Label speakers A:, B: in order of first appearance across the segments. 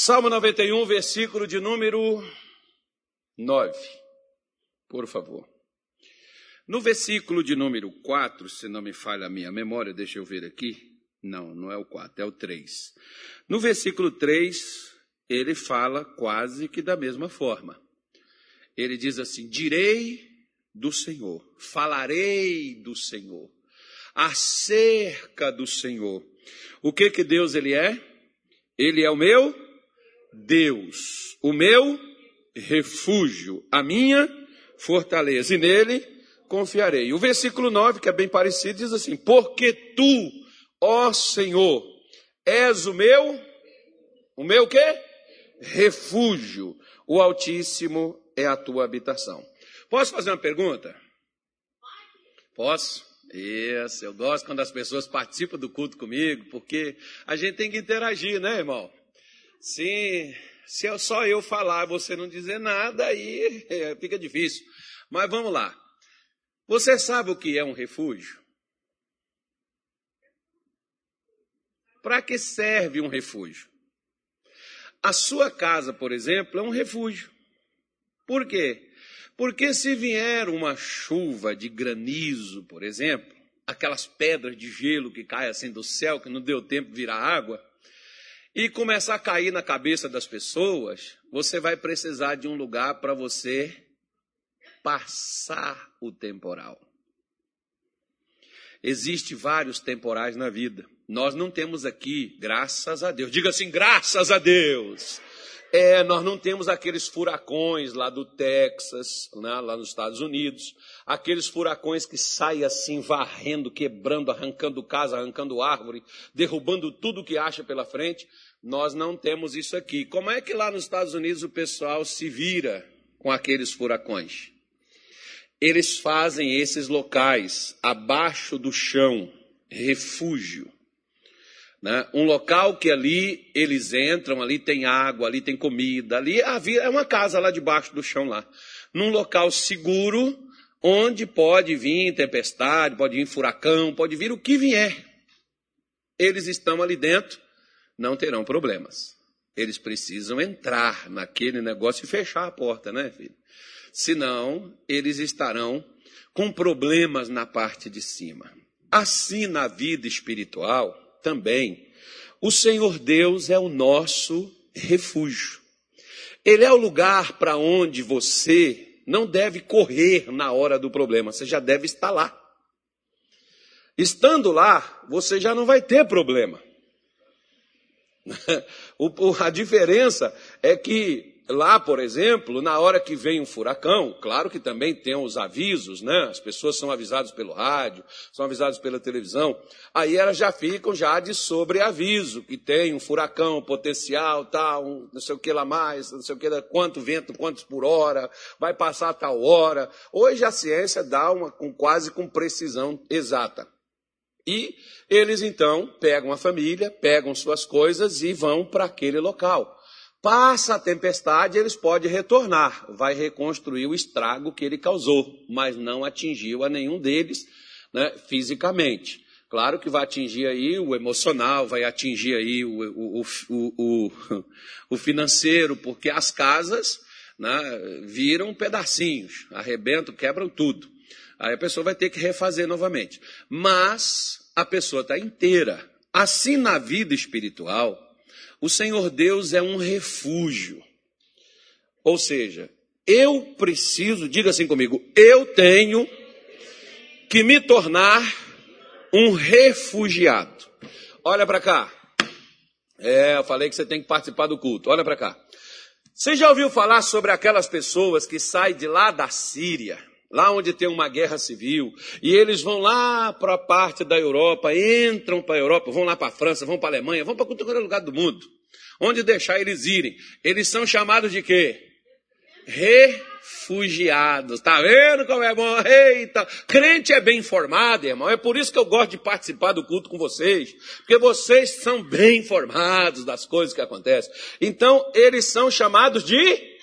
A: Salmo 91, versículo de número 9. Por favor. No versículo de número 4, se não me falha a minha memória, deixa eu ver aqui. Não, não é o 4, é o 3. No versículo 3, ele fala quase que da mesma forma. Ele diz assim: Direi do Senhor, falarei do Senhor, acerca do Senhor. O que que Deus ele é? Ele é o meu Deus, o meu refúgio, a minha fortaleza, e nele confiarei. O versículo 9, que é bem parecido, diz assim: Porque tu, ó Senhor, és o meu, o meu quê? Refúgio. O Altíssimo é a tua habitação. Posso fazer uma pergunta? Posso? Isso, eu gosto quando as pessoas participam do culto comigo, porque a gente tem que interagir, né, irmão? Se, se eu, só eu falar você não dizer nada, aí é, fica difícil. Mas vamos lá. Você sabe o que é um refúgio? Para que serve um refúgio? A sua casa, por exemplo, é um refúgio. Por quê? Porque se vier uma chuva de granizo, por exemplo, aquelas pedras de gelo que caem assim do céu, que não deu tempo de virar água, e começar a cair na cabeça das pessoas, você vai precisar de um lugar para você passar o temporal. Existem vários temporais na vida. Nós não temos aqui, graças a Deus. Diga assim, graças a Deus. É, nós não temos aqueles furacões lá do Texas, né, lá nos Estados Unidos, aqueles furacões que saem assim, varrendo, quebrando, arrancando casa, arrancando árvore, derrubando tudo que acha pela frente. Nós não temos isso aqui. Como é que lá nos Estados Unidos o pessoal se vira com aqueles furacões? Eles fazem esses locais abaixo do chão, refúgio. Né? Um local que ali eles entram, ali tem água, ali tem comida, ali é uma casa lá debaixo do chão lá. Num local seguro, onde pode vir tempestade, pode vir furacão, pode vir o que vier. Eles estão ali dentro, não terão problemas. Eles precisam entrar naquele negócio e fechar a porta, né, filho? Senão, eles estarão com problemas na parte de cima. Assim, na vida espiritual, também, o Senhor Deus é o nosso refúgio. Ele é o lugar para onde você não deve correr na hora do problema, você já deve estar lá. Estando lá, você já não vai ter problema. a diferença é que Lá, por exemplo, na hora que vem um furacão, claro que também tem os avisos, né? As pessoas são avisadas pelo rádio, são avisadas pela televisão. Aí elas já ficam já de sobreaviso, que tem um furacão potencial, tal, um, não sei o que lá mais, não sei o que, quanto vento, quantos por hora, vai passar tal hora. Hoje a ciência dá uma com quase com precisão exata. E eles então pegam a família, pegam suas coisas e vão para aquele local. Passa a tempestade, eles podem retornar, vai reconstruir o estrago que ele causou, mas não atingiu a nenhum deles né, fisicamente. Claro que vai atingir aí o emocional, vai atingir aí o, o, o, o financeiro, porque as casas né, viram pedacinhos, arrebentam, quebram tudo. Aí a pessoa vai ter que refazer novamente. Mas a pessoa está inteira. Assim na vida espiritual, o Senhor Deus é um refúgio. Ou seja, eu preciso, diga assim comigo, eu tenho que me tornar um refugiado. Olha para cá. É, eu falei que você tem que participar do culto. Olha para cá. Você já ouviu falar sobre aquelas pessoas que saem de lá da Síria, lá onde tem uma guerra civil, e eles vão lá para a parte da Europa, entram para a Europa, vão lá para a França, vão para a Alemanha, vão para qualquer lugar do mundo. Onde deixar eles irem? Eles são chamados de quê? Refugiados. Tá vendo como é bom? Eita, crente é bem informado, irmão. É por isso que eu gosto de participar do culto com vocês, porque vocês são bem informados das coisas que acontecem. Então, eles são chamados de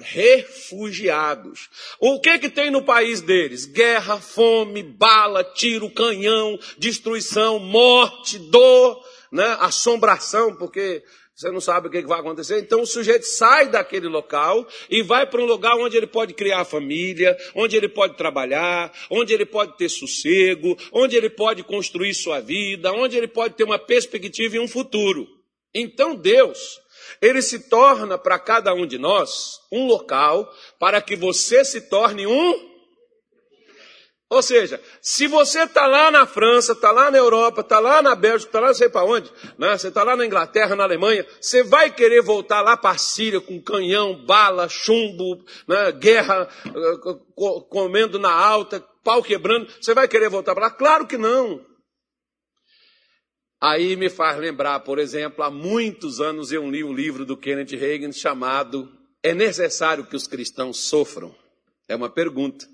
A: refugiados. O que que tem no país deles? Guerra, fome, bala, tiro, canhão, destruição, morte, dor, né? assombração, porque Você não sabe o que vai acontecer. Então o sujeito sai daquele local e vai para um lugar onde ele pode criar família, onde ele pode trabalhar, onde ele pode ter sossego, onde ele pode construir sua vida, onde ele pode ter uma perspectiva e um futuro. Então Deus, ele se torna para cada um de nós um local para que você se torne um ou seja, se você está lá na França, está lá na Europa, está lá na Bélgica, está lá não sei para onde, né? você está lá na Inglaterra, na Alemanha, você vai querer voltar lá para a Síria com canhão, bala, chumbo, né? guerra, eh, comendo na alta, pau quebrando, você vai querer voltar para lá? Claro que não. Aí me faz lembrar, por exemplo, há muitos anos eu li um livro do Kenneth Reagan chamado É necessário que os cristãos sofram? É uma pergunta.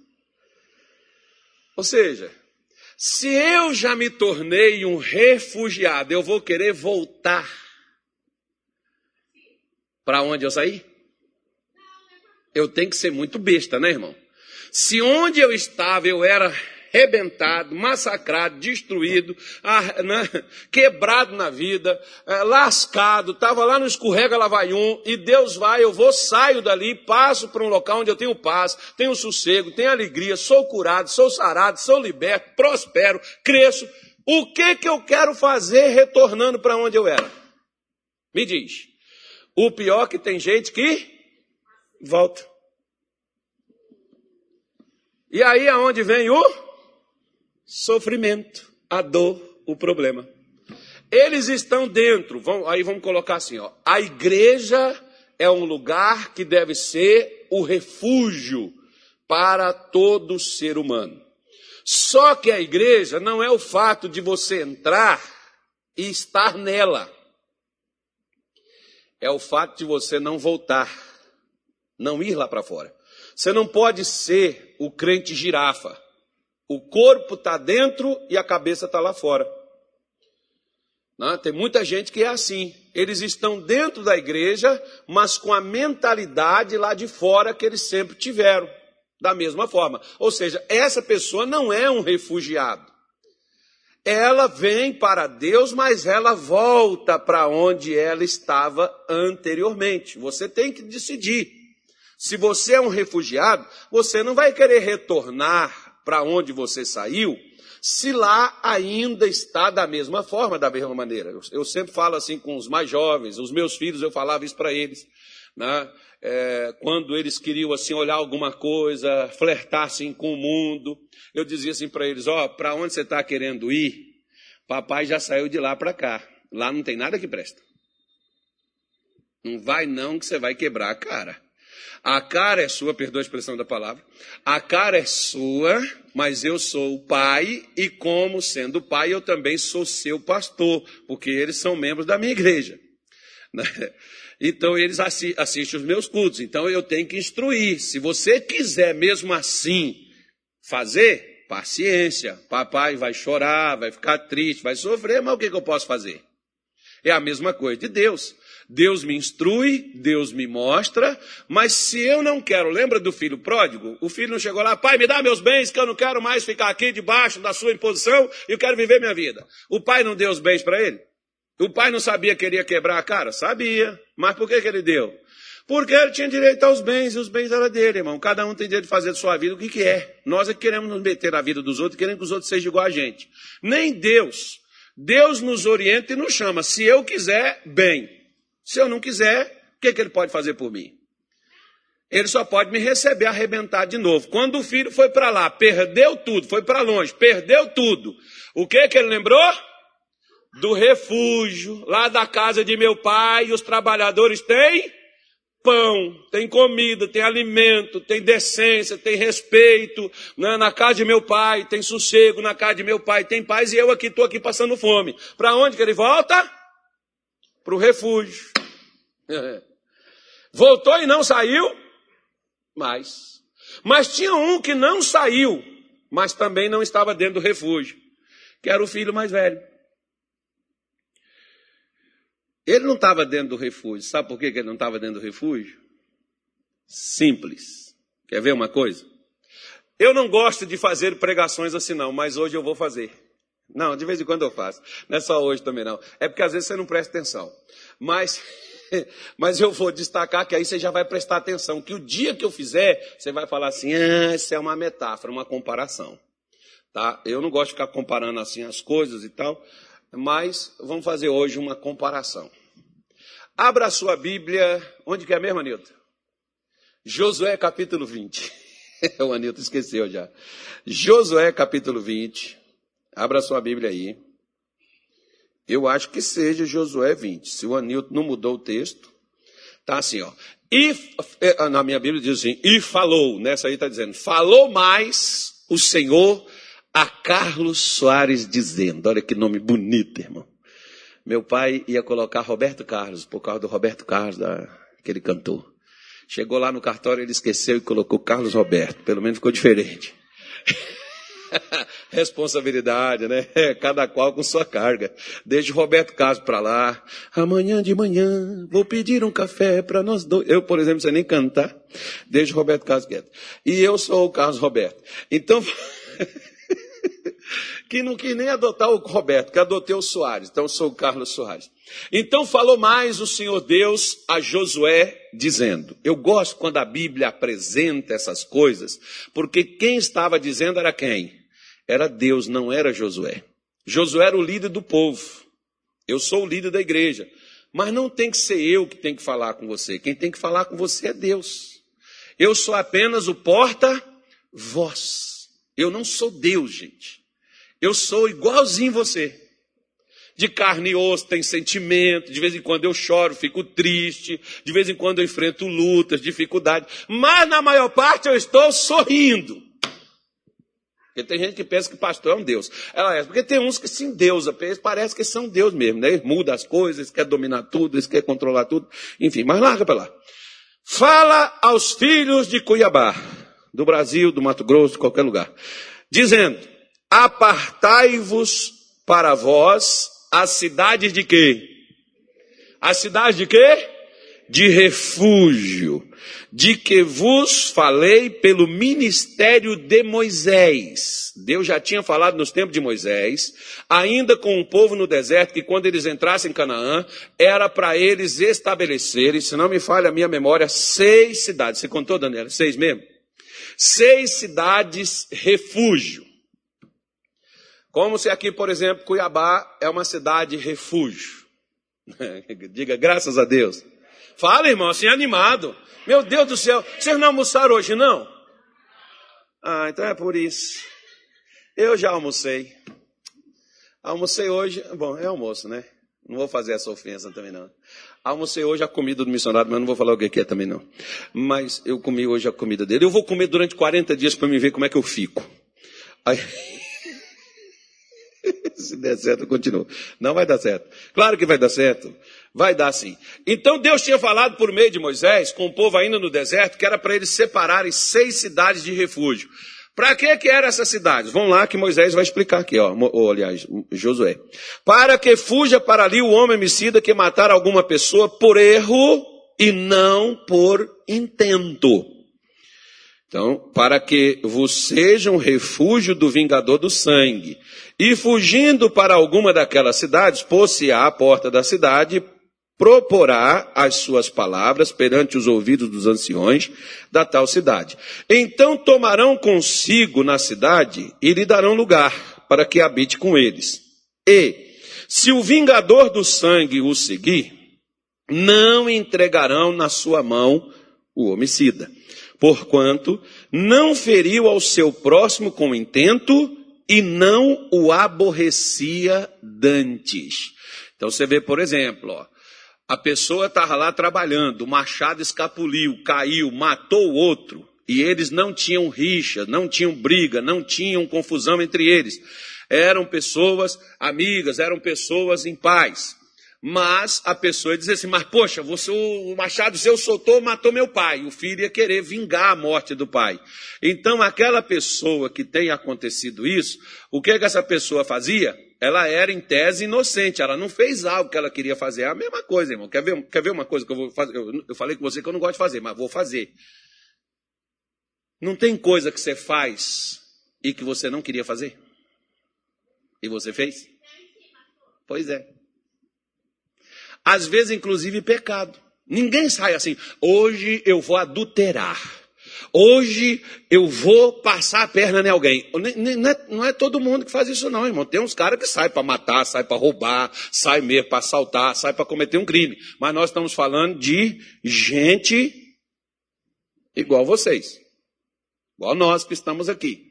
A: Ou seja, se eu já me tornei um refugiado, eu vou querer voltar para onde eu saí? Eu tenho que ser muito besta, né, irmão? Se onde eu estava eu era rebentado, massacrado, destruído, né, quebrado na vida, é, lascado, estava lá no escorrega lá vai um, e Deus vai, eu vou, saio dali, passo para um local onde eu tenho paz, tenho sossego, tenho alegria, sou curado, sou sarado, sou liberto, prospero, cresço. O que que eu quero fazer retornando para onde eu era? Me diz. O pior é que tem gente que volta. E aí aonde vem o sofrimento, a dor, o problema. Eles estão dentro, vão, aí vamos colocar assim, ó, a igreja é um lugar que deve ser o refúgio para todo ser humano. Só que a igreja não é o fato de você entrar e estar nela. É o fato de você não voltar, não ir lá para fora. Você não pode ser o crente girafa. O corpo está dentro e a cabeça está lá fora. Não, tem muita gente que é assim. Eles estão dentro da igreja, mas com a mentalidade lá de fora que eles sempre tiveram. Da mesma forma. Ou seja, essa pessoa não é um refugiado. Ela vem para Deus, mas ela volta para onde ela estava anteriormente. Você tem que decidir. Se você é um refugiado, você não vai querer retornar para onde você saiu, se lá ainda está da mesma forma, da mesma maneira. Eu, eu sempre falo assim com os mais jovens, os meus filhos, eu falava isso para eles. Né? É, quando eles queriam assim olhar alguma coisa, flertar assim com o mundo, eu dizia assim para eles: ó, para onde você está querendo ir? Papai já saiu de lá para cá. Lá não tem nada que presta. Não vai não que você vai quebrar a cara. A cara é sua, perdoa a expressão da palavra. A cara é sua, mas eu sou o pai, e como sendo pai, eu também sou seu pastor, porque eles são membros da minha igreja. Né? Então eles assistem os meus cultos. Então eu tenho que instruir. Se você quiser mesmo assim fazer, paciência. Papai vai chorar, vai ficar triste, vai sofrer, mas o que, que eu posso fazer? É a mesma coisa de Deus. Deus me instrui, Deus me mostra, mas se eu não quero, lembra do filho pródigo? O filho não chegou lá, pai, me dá meus bens, que eu não quero mais ficar aqui debaixo da sua imposição eu quero viver minha vida. O pai não deu os bens para ele? O pai não sabia que ele ia quebrar a cara? Sabia. Mas por que, que ele deu? Porque ele tinha direito aos bens, e os bens eram dele, irmão. Cada um tem direito de fazer da sua vida o que, é. Nós é que queremos nos meter na vida dos outros, querendo que os outros sejam igual a gente. Nem Deus. Deus nos orienta e nos chama. Se eu quiser, bem. Se eu não quiser, o que, que ele pode fazer por mim? Ele só pode me receber arrebentado de novo. Quando o filho foi para lá, perdeu tudo, foi para longe, perdeu tudo. O que que ele lembrou? Do refúgio, lá da casa de meu pai, os trabalhadores têm pão, tem comida, tem alimento, tem decência, tem respeito. Né? Na casa de meu pai tem sossego, na casa de meu pai tem paz e eu aqui estou aqui passando fome. Para onde que ele volta? Para o refúgio. Voltou e não saiu mais. Mas tinha um que não saiu, mas também não estava dentro do refúgio, que era o filho mais velho. Ele não estava dentro do refúgio. Sabe por que ele não estava dentro do refúgio? Simples. Quer ver uma coisa? Eu não gosto de fazer pregações assim, não, mas hoje eu vou fazer. Não, de vez em quando eu faço. Não é só hoje também, não. É porque às vezes você não presta atenção. Mas, mas eu vou destacar que aí você já vai prestar atenção, que o dia que eu fizer, você vai falar assim, ah, isso é uma metáfora, uma comparação. Tá? Eu não gosto de ficar comparando assim as coisas e tal, mas vamos fazer hoje uma comparação. Abra a sua Bíblia, onde que é mesmo, Anilton? Josué capítulo 20. o Anilton esqueceu já. Josué capítulo 20. Abra a sua Bíblia aí. Eu acho que seja Josué 20. Se o Anilton não mudou o texto, tá assim, ó. E, é, na minha Bíblia diz assim, e falou, nessa aí está dizendo, falou mais o Senhor a Carlos Soares dizendo, olha que nome bonito, irmão. Meu pai ia colocar Roberto Carlos, por causa do Roberto Carlos, da, que ele cantou. Chegou lá no cartório, ele esqueceu e colocou Carlos Roberto, pelo menos ficou diferente. Responsabilidade, né? Cada qual com sua carga. Desde Roberto Carlos para lá. Amanhã de manhã vou pedir um café para nós dois. Eu, por exemplo, sei nem cantar. Desde Roberto Carlos quieto. E eu sou o Carlos Roberto. Então, que não quis nem adotar o Roberto, que adotei o Soares. Então, sou o Carlos Soares. Então, falou mais o Senhor Deus a Josué, dizendo: Eu gosto quando a Bíblia apresenta essas coisas, porque quem estava dizendo era quem? Era Deus, não era Josué. Josué era o líder do povo. Eu sou o líder da igreja. Mas não tem que ser eu que tem que falar com você. Quem tem que falar com você é Deus. Eu sou apenas o porta-voz. Eu não sou Deus, gente. Eu sou igualzinho você. De carne e osso, tem sentimento, de vez em quando eu choro, fico triste, de vez em quando eu enfrento lutas, dificuldades, mas na maior parte eu estou sorrindo. Porque tem gente que pensa que pastor é um Deus. Ela é, porque tem uns que sim Deus, parece que são Deus mesmo, né? Muda as coisas, quer dominar tudo, quer controlar tudo, enfim, mas larga para lá. Fala aos filhos de Cuiabá, do Brasil, do Mato Grosso, de qualquer lugar, dizendo: apartai-vos para vós as cidades de quê? As cidades de quê? De refúgio, de que vos falei pelo ministério de Moisés. Deus já tinha falado nos tempos de Moisés, ainda com o povo no deserto, que quando eles entrassem em Canaã, era para eles estabelecerem, se não me falha a minha memória, seis cidades. Você contou, Daniela? Seis mesmo? Seis cidades refúgio. Como se aqui, por exemplo, Cuiabá é uma cidade refúgio. Diga graças a Deus. Fala, irmão, assim animado. Meu Deus do céu, vocês não almoçaram hoje, não? Ah, então é por isso. Eu já almocei. Almocei hoje, bom, é almoço, né? Não vou fazer essa ofensa também, não. Almocei hoje a comida do missionário, mas não vou falar o que é também, não. Mas eu comi hoje a comida dele. Eu vou comer durante 40 dias para me ver como é que eu fico. Aí... Se der certo, continua. Não vai dar certo. Claro que vai dar certo. Vai dar sim. Então Deus tinha falado por meio de Moisés, com o povo ainda no deserto, que era para eles separarem seis cidades de refúgio. Para que que eram essas cidades? Vamos lá que Moisés vai explicar aqui, ó, ou, aliás, Josué. Para que fuja para ali o homem homicida que matar alguma pessoa por erro e não por intento. Então, para que vos seja um refúgio do vingador do sangue. E fugindo para alguma daquelas cidades, pôs-se à porta da cidade, proporá as suas palavras perante os ouvidos dos anciões da tal cidade. Então tomarão consigo na cidade e lhe darão lugar para que habite com eles. E, se o vingador do sangue o seguir, não entregarão na sua mão o homicida, porquanto não feriu ao seu próximo com intento e não o aborrecia dantes. Então você vê, por exemplo, ó, a pessoa estava lá trabalhando, o machado escapuliu, caiu, matou o outro, e eles não tinham rixa, não tinham briga, não tinham confusão entre eles. Eram pessoas amigas, eram pessoas em paz. Mas a pessoa dizia assim, mas poxa, você, o machado seu soltou, matou meu pai. O filho ia querer vingar a morte do pai. Então aquela pessoa que tem acontecido isso, o que, que essa pessoa fazia? Ela era em tese inocente, ela não fez algo que ela queria fazer. É a mesma coisa, irmão. Quer ver, quer ver uma coisa que eu vou fazer? Eu, eu falei com você que eu não gosto de fazer, mas vou fazer. Não tem coisa que você faz e que você não queria fazer? E você fez? Pois é. às vezes inclusive pecado. Ninguém sai assim, hoje eu vou adulterar. Hoje eu vou passar a perna em alguém. Não é, não é todo mundo que faz isso, não, irmão. Tem uns caras que saem para matar, saem para roubar, saem mesmo para assaltar, saem para cometer um crime. Mas nós estamos falando de gente igual vocês, igual nós que estamos aqui.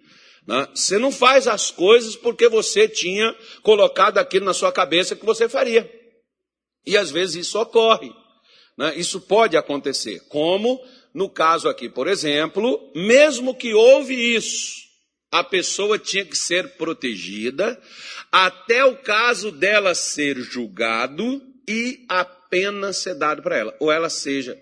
A: Né? Você não faz as coisas porque você tinha colocado aquilo na sua cabeça que você faria. E às vezes isso ocorre. Né? Isso pode acontecer. Como no caso aqui, por exemplo, mesmo que houve isso, a pessoa tinha que ser protegida até o caso dela ser julgado e a pena ser dada para ela. Ou ela seja,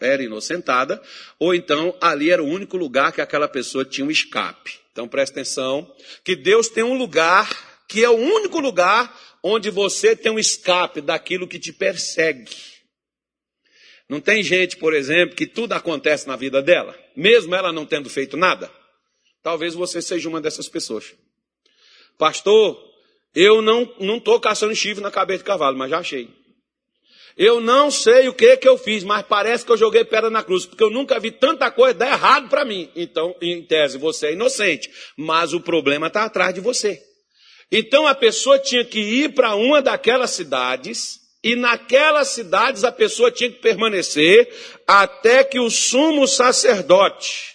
A: era inocentada, ou então ali era o único lugar que aquela pessoa tinha um escape. Então presta atenção, que Deus tem um lugar que é o único lugar onde você tem um escape daquilo que te persegue. Não tem gente, por exemplo, que tudo acontece na vida dela, mesmo ela não tendo feito nada? Talvez você seja uma dessas pessoas. Pastor, eu não estou caçando chifre na cabeça de cavalo, mas já achei. Eu não sei o que que eu fiz, mas parece que eu joguei pedra na cruz, porque eu nunca vi tanta coisa dar errado para mim. Então, em tese, você é inocente, mas o problema está atrás de você. Então a pessoa tinha que ir para uma daquelas cidades e naquelas cidades a pessoa tinha que permanecer até que o sumo sacerdote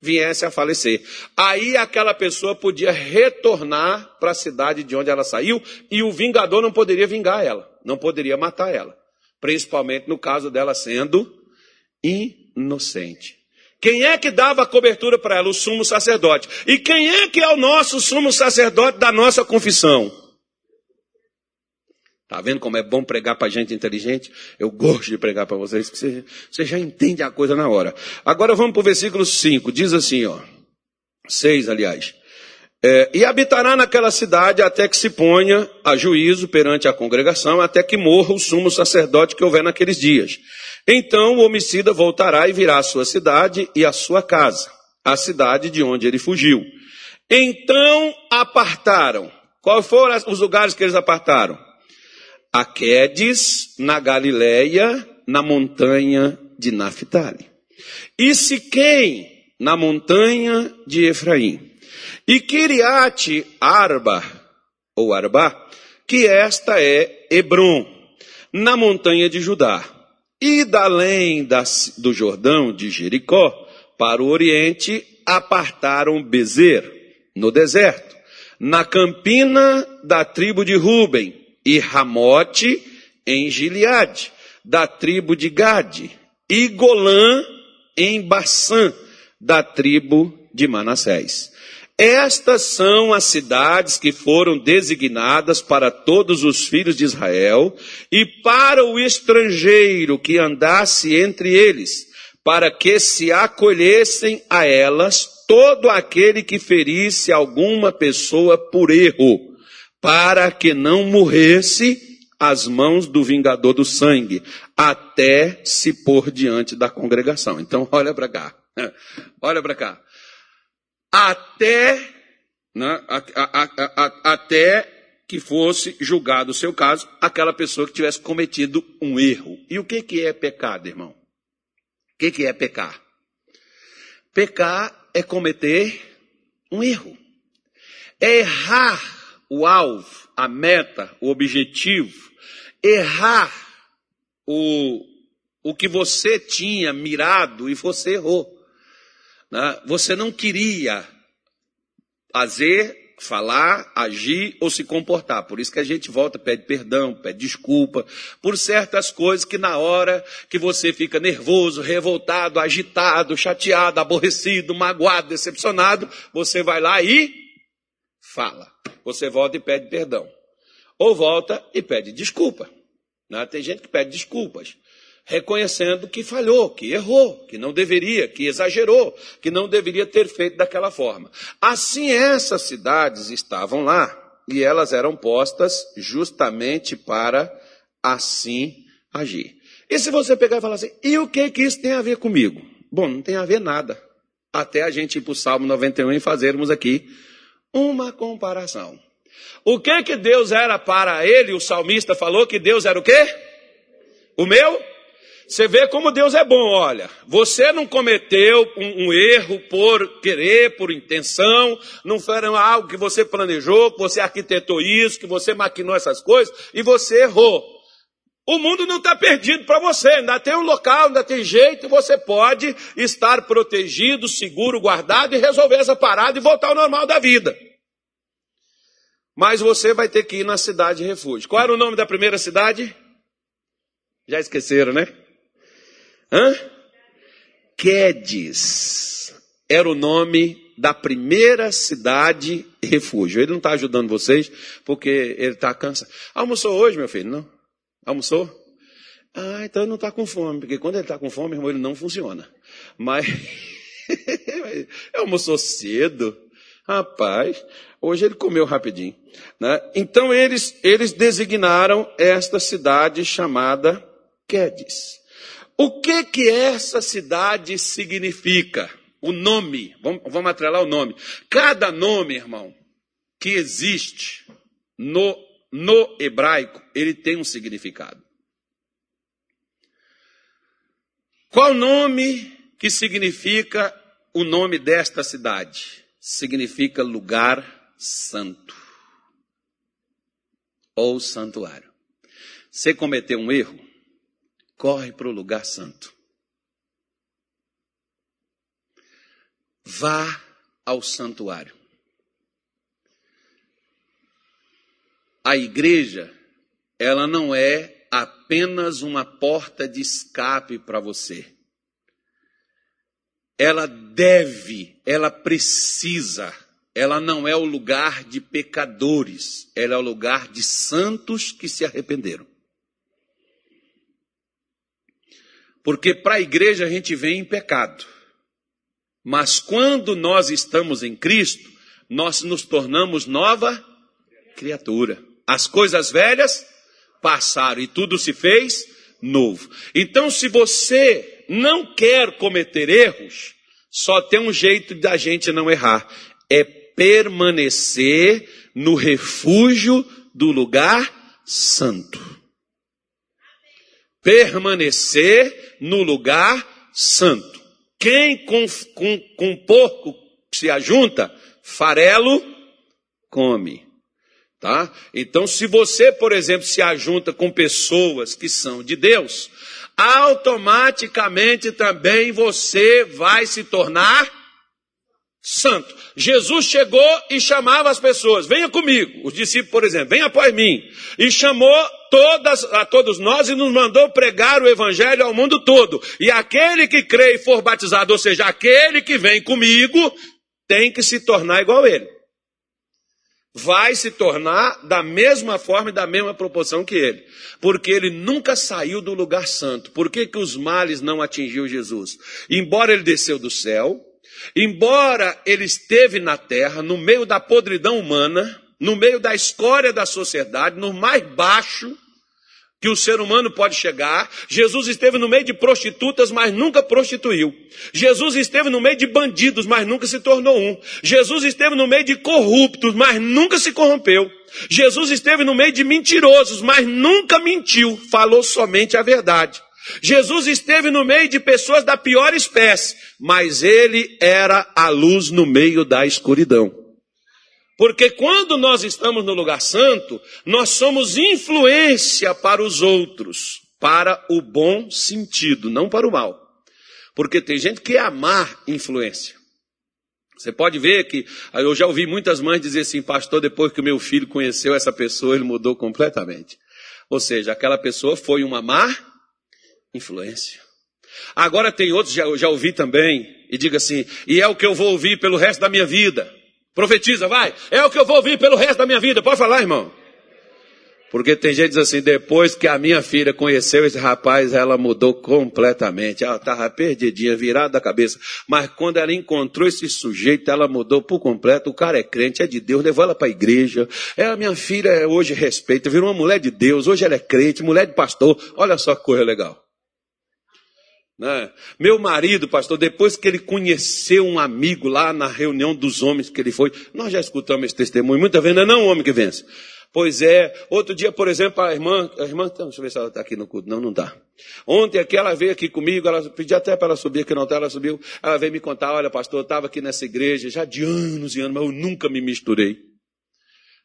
A: viesse a falecer. Aí aquela pessoa podia retornar para a cidade de onde ela saiu e o vingador não poderia vingar ela, não poderia matar ela, principalmente no caso dela sendo inocente. Quem é que dava cobertura para ela? O sumo sacerdote. E quem é que é o nosso sumo sacerdote da nossa confissão? Tá vendo como é bom pregar para gente inteligente? Eu gosto de pregar para vocês, que você, já entende a coisa na hora. Agora vamos para o versículo 5, diz assim, ó. 6, aliás. É, e habitará naquela cidade até que se ponha a juízo perante a congregação, até que morra o sumo sacerdote que houver naqueles dias. Então o homicida voltará e virá à sua cidade e à sua casa, a cidade de onde ele fugiu. Então apartaram. Quais foram os lugares que eles apartaram? A Quedes, na Galileia, na montanha de Naphtali. E Siquém, na montanha de Efraim. E Kiriate Arba, ou Arba, que esta é Hebron, na montanha de Judá. E da do Jordão de Jericó, para o oriente, apartaram Bezer, no deserto, na campina da tribo de Ruben, e Ramote em Gileade, da tribo de Gade, e Golã em Bassã, da tribo de Manassés. Estas são as cidades que foram designadas para todos os filhos de Israel e para o estrangeiro que andasse entre eles, para que se acolhessem a elas todo aquele que ferisse alguma pessoa por erro para que não morresse às mãos do vingador do sangue, até se pôr diante da congregação. Então, olha para cá. Olha para cá. Até, né, a, a, a, até que fosse julgado o seu caso, aquela pessoa que tivesse cometido um erro. E o que, que é pecado, irmão? O que, que é pecar? Pecar é cometer um erro. É errar o alvo, a meta, o objetivo, errar o, o que você tinha mirado e você errou. Né? Você não queria fazer, falar, agir ou se comportar. Por isso que a gente volta, pede perdão, pede desculpa por certas coisas que na hora que você fica nervoso, revoltado, agitado, chateado, aborrecido, magoado, decepcionado, você vai lá e fala você volta e pede perdão. Ou volta e pede desculpa. Né? Tem gente que pede desculpas, reconhecendo que falhou, que errou, que não deveria, que exagerou, que não deveria ter feito daquela forma. Assim, essas cidades estavam lá e elas eram postas justamente para assim agir. E se você pegar e falar assim, e o que que isso tem a ver comigo? Bom, não tem a ver nada. Até a gente ir para o Salmo 91 e fazermos aqui uma comparação. O que que Deus era para ele? O salmista falou que Deus era o quê? O meu? Você vê como Deus é bom, olha. Você não cometeu um, um, erro por querer, por intenção, não foi algo que você planejou, que você arquitetou isso, que você maquinou essas coisas e você errou. O mundo não está perdido para você, ainda tem um local, ainda tem jeito, você pode estar protegido, seguro, guardado e resolver essa parada e voltar ao normal da vida. Mas você vai ter que ir na cidade de refúgio. Qual era o nome da primeira cidade? Já esqueceram, né? Hã? Quedes era o nome da primeira cidade refúgio. Ele não está ajudando vocês porque ele está cansado. Almoçou hoje, meu filho? Não? Almoçou? Ah, então não está com fome, porque quando ele está com fome, irmão, ele não funciona. Mas almoçou cedo. Rapaz, hoje ele comeu rapidinho. Né? Então eles, eles designaram esta cidade chamada Quedes. O que que essa cidade significa? O nome, vamos, vamos atrelar o nome. Cada nome, irmão, que existe no no hebraico, ele tem um significado. Qual nome que significa o nome desta cidade? Significa lugar santo ou santuário. Você cometeu um erro, corre para o lugar santo. Vá ao santuário. A igreja, ela não é apenas uma porta de escape para você. Ela deve, ela precisa, ela não é o lugar de pecadores, ela é o lugar de santos que se arrependeram. Porque para a igreja a gente vem em pecado. Mas quando nós estamos em Cristo, nós nos tornamos nova criatura. As coisas velhas passaram e tudo se fez novo. Então, se você não quer cometer erros, só tem um jeito da gente não errar: é permanecer no refúgio do lugar santo. Permanecer no lugar santo. Quem com, com, com porco se ajunta, farelo come. Tá? Então, se você, por exemplo, se ajunta com pessoas que são de Deus, automaticamente também você vai se tornar santo. Jesus chegou e chamava as pessoas, venha comigo. Os discípulos, por exemplo, venha após mim. E chamou todas, a todos nós e nos mandou pregar o evangelho ao mundo todo. E aquele que crê e for batizado, ou seja, aquele que vem comigo, tem que se tornar igual a ele vai se tornar da mesma forma e da mesma proporção que ele. Porque ele nunca saiu do lugar santo. Por que, que os males não atingiu Jesus? Embora ele desceu do céu, embora ele esteve na terra, no meio da podridão humana, no meio da escória da sociedade, no mais baixo, que o ser humano pode chegar. Jesus esteve no meio de prostitutas, mas nunca prostituiu. Jesus esteve no meio de bandidos, mas nunca se tornou um. Jesus esteve no meio de corruptos, mas nunca se corrompeu. Jesus esteve no meio de mentirosos, mas nunca mentiu, falou somente a verdade. Jesus esteve no meio de pessoas da pior espécie, mas ele era a luz no meio da escuridão. Porque quando nós estamos no lugar santo, nós somos influência para os outros, para o bom sentido, não para o mal. Porque tem gente que é amar influência. Você pode ver que eu já ouvi muitas mães dizer assim, pastor, depois que o meu filho conheceu essa pessoa, ele mudou completamente. Ou seja, aquela pessoa foi uma má influência. Agora tem outros, já, já ouvi também, e diga assim, e é o que eu vou ouvir pelo resto da minha vida. Profetiza, vai. É o que eu vou ouvir pelo resto da minha vida. Pode falar, irmão. Porque tem gente que diz assim, depois que a minha filha conheceu esse rapaz, ela mudou completamente. Ela estava perdidinha, virada da cabeça. Mas quando ela encontrou esse sujeito, ela mudou por completo. O cara é crente, é de Deus, levou ela para a igreja. É, a minha filha hoje respeita, virou uma mulher de Deus. Hoje ela é crente, mulher de pastor. Olha só que coisa legal. Né? Meu marido, pastor, depois que ele conheceu um amigo lá na reunião dos homens que ele foi, nós já escutamos esse testemunho muitas vezes, não é não homem que vence. Pois é. Outro dia, por exemplo, a irmã, a irmã, então, deixa eu ver se ela está aqui no culto. Não, não está. Ontem aqui ela veio aqui comigo, ela pedi até para ela subir, que não está, ela subiu. Ela veio me contar, olha pastor, eu estava aqui nessa igreja já de anos e anos, mas eu nunca me misturei.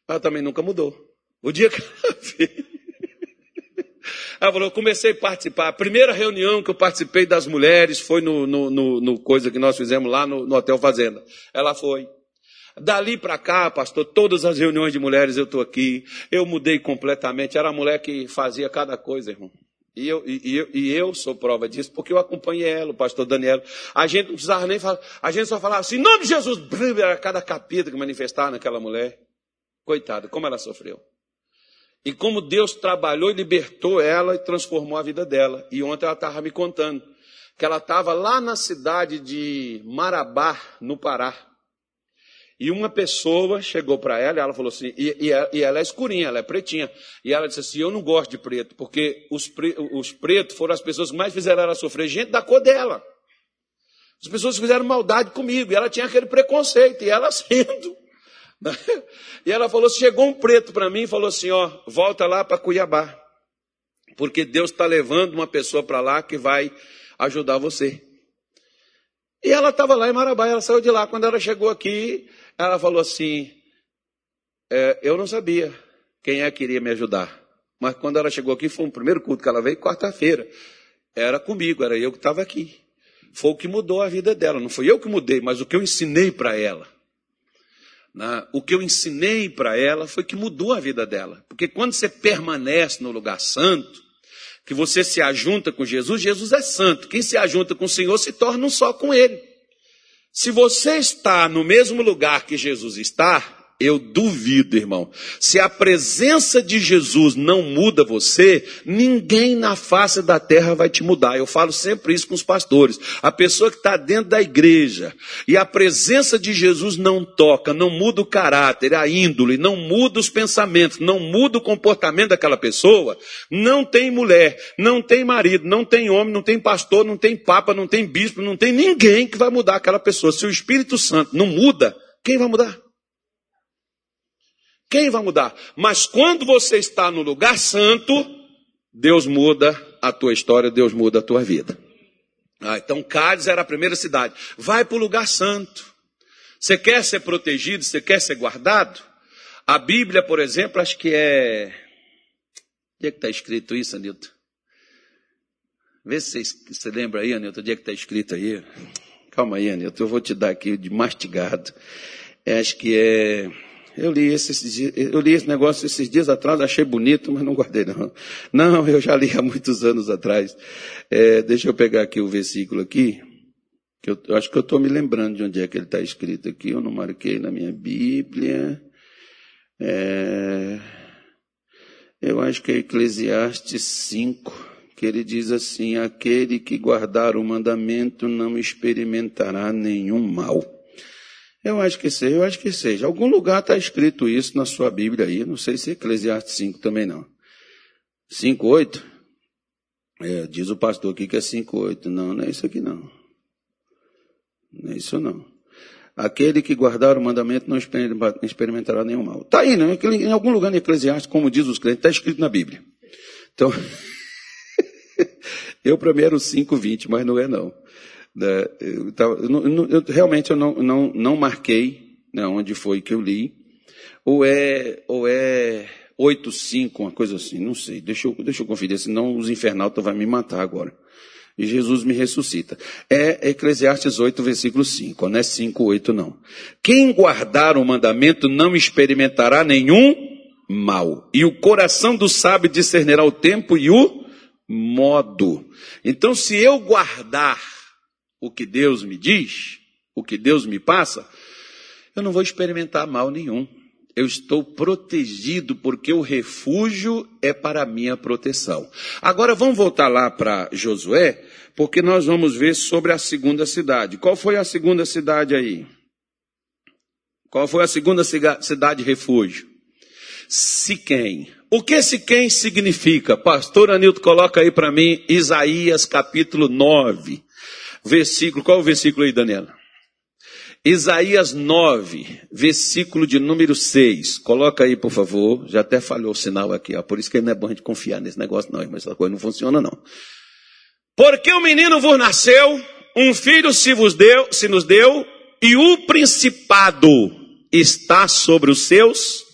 A: Ela também nunca mudou. O dia que ela veio, ela falou, comecei a participar. A primeira reunião que eu participei das mulheres foi no, no, no, no coisa que nós fizemos lá no, no Hotel Fazenda. Ela foi. Dali para cá, pastor, todas as reuniões de mulheres eu estou aqui. Eu mudei completamente. Era a mulher que fazia cada coisa, irmão. E eu, e, eu, e eu sou prova disso, porque eu acompanhei ela, o pastor Daniel. A gente não precisava nem falar, a gente só falava assim, em nome de Jesus, era cada capítulo que manifestava naquela mulher. Coitada, como ela sofreu. E como Deus trabalhou e libertou ela e transformou a vida dela. E ontem ela estava me contando que ela estava lá na cidade de Marabá, no Pará. E uma pessoa chegou para ela e ela falou assim, e, e, e, ela é escurinha, ela é pretinha. E ela disse assim: Eu não gosto de preto, porque os, pre, os pretos foram as pessoas que mais fizeram ela sofrer, gente da cor dela. As pessoas fizeram maldade comigo, e ela tinha aquele preconceito, e ela sendo E ela falou: chegou um preto para mim e falou assim: ó, volta lá para Cuiabá, porque Deus está levando uma pessoa para lá que vai ajudar você. E ela estava lá em Marabá, ela saiu de lá. Quando ela chegou aqui, ela falou assim: é, eu não sabia quem é que iria me ajudar. Mas quando ela chegou aqui, foi o primeiro culto que ela veio, quarta-feira. Era comigo, era eu que estava aqui. Foi o que mudou a vida dela. Não foi eu que mudei, mas o que eu ensinei para ela. Né? O que eu ensinei para ela foi que mudou a vida dela. Porque quando você permanece no lugar santo, que você se ajunta com Jesus, Jesus é santo. Quem se ajunta com o Senhor se torna um só com Ele. Se você está no mesmo lugar que Jesus está, eu duvido, irmão. Se a presença de Jesus não muda você, ninguém na face da terra vai te mudar. Eu falo sempre isso com os pastores. A pessoa que está dentro da igreja e a presença de Jesus não toca, não muda o caráter, a índole, não muda os pensamentos, não muda o comportamento daquela pessoa, não tem mulher, não tem marido, não tem homem, não tem pastor, não tem papa, não tem bispo, não tem ninguém que vai mudar aquela pessoa. Se o Espírito Santo não muda, quem vai mudar? Quem vai mudar? Mas quando você está no lugar santo, Deus muda a tua história, Deus muda a tua vida. Ah, então Cádiz era a primeira cidade. Vai para o lugar santo. Você quer ser protegido, você quer ser guardado? A Bíblia, por exemplo, acho que é. Onde é que está escrito isso, Anilton? Vê se você, você lembra aí, Anilton, onde é que está escrito aí. Calma aí, Anilton, eu vou te dar aqui de mastigado. É, acho que é eu li, esse, eu li esse negócio esses dias atrás, achei bonito, mas não guardei não. Não, eu já li há muitos anos atrás. É, deixa eu pegar aqui o versículo aqui, que eu, eu acho que eu estou me lembrando de onde é que ele está escrito aqui, eu não marquei na minha Bíblia. É, eu acho que é Eclesiastes 5, que ele diz assim, aquele que guardar o mandamento não experimentará nenhum mal. Eu acho que seja, eu acho que seja. Algum lugar está escrito isso na sua Bíblia aí, não sei se é Eclesiastes 5 também não. 5, 8? É, diz o pastor aqui que é 5, 8. Não, não é isso aqui não. Não é isso não. Aquele que guardar o mandamento não experimentará nenhum mal. Está aí, né? Em algum lugar no Eclesiastes, como diz os crentes, está escrito na Bíblia. Então, eu para mim era o 5, 20, mas não é não. Né, eu, eu, eu, realmente eu não, não, não marquei né, onde foi que eu li. Ou é, ou é 8, 5, uma coisa assim, não sei. Deixa eu, deixa eu conferir, senão os infernautas vão me matar agora. E Jesus me ressuscita. É Eclesiastes 8, versículo 5, não é 5, 8 não. Quem guardar o mandamento não experimentará nenhum mal. E o coração do sábio discernirá o tempo e o modo. Então, se eu guardar o que Deus me diz, o que Deus me passa, eu não vou experimentar mal nenhum. Eu estou protegido porque o refúgio é para a minha proteção. Agora vamos voltar lá para Josué, porque nós vamos ver sobre a segunda cidade. Qual foi a segunda cidade aí? Qual foi a segunda cidade refúgio? Siquém. O que Siquém significa? Pastor Anilton coloca aí para mim Isaías capítulo 9 versículo, qual é o versículo aí, Daniela? Isaías 9, versículo de número 6. Coloca aí, por favor. Já até falhou o sinal aqui, ó. Por isso que não é bom a gente confiar nesse negócio, não, mas essa coisa não funciona, não. Porque o menino vos nasceu, um filho se vos deu, se nos deu, e o principado está sobre os seus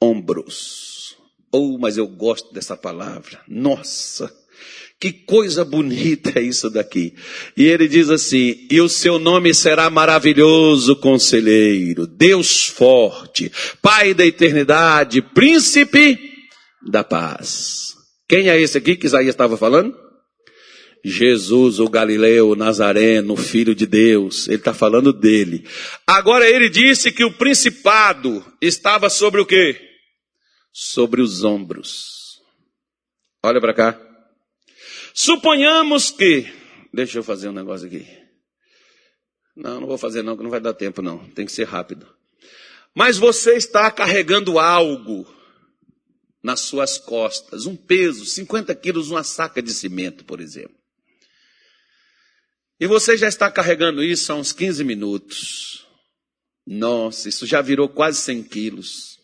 A: ombros. Oh, mas eu gosto dessa palavra. Nossa, que coisa bonita é isso daqui. E ele diz assim: E o seu nome será maravilhoso conselheiro, Deus forte, Pai da eternidade, príncipe da paz. Quem é esse aqui que Isaías estava falando? Jesus, o Galileu, o Nazareno, filho de Deus. Ele está falando dele. Agora ele disse que o principado estava sobre o quê? Sobre os ombros. Olha para cá. Suponhamos que. Deixa eu fazer um negócio aqui. Não, não vou fazer não, que não vai dar tempo não. Tem que ser rápido. Mas você está carregando algo nas suas costas, um peso, 50 quilos, uma saca de cimento, por exemplo. E você já está carregando isso há uns 15 minutos. Nossa, isso já virou quase 100 quilos.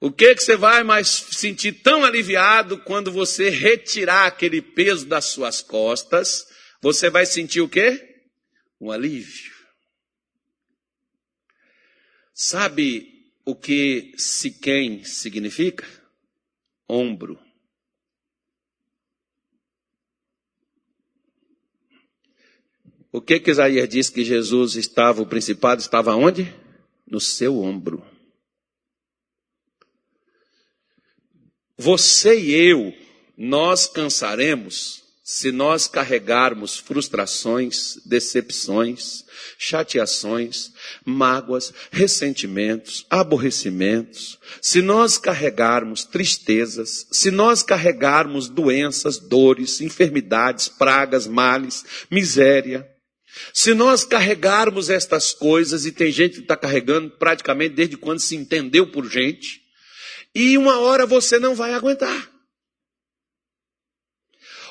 A: O que que você vai mais sentir tão aliviado quando você retirar aquele peso das suas costas? Você vai sentir o quê? Um alívio. Sabe o que Siquém significa? Ombro. O que que Isaías diz que Jesus estava, o principado estava onde? No seu ombro. Você e eu, nós cansaremos se nós carregarmos frustrações, decepções, chateações, mágoas, ressentimentos, aborrecimentos, se nós carregarmos tristezas, se nós carregarmos doenças, dores, enfermidades, pragas, males, miséria, se nós carregarmos estas coisas, e tem gente que está carregando praticamente desde quando se entendeu por gente, e uma hora você não vai aguentar.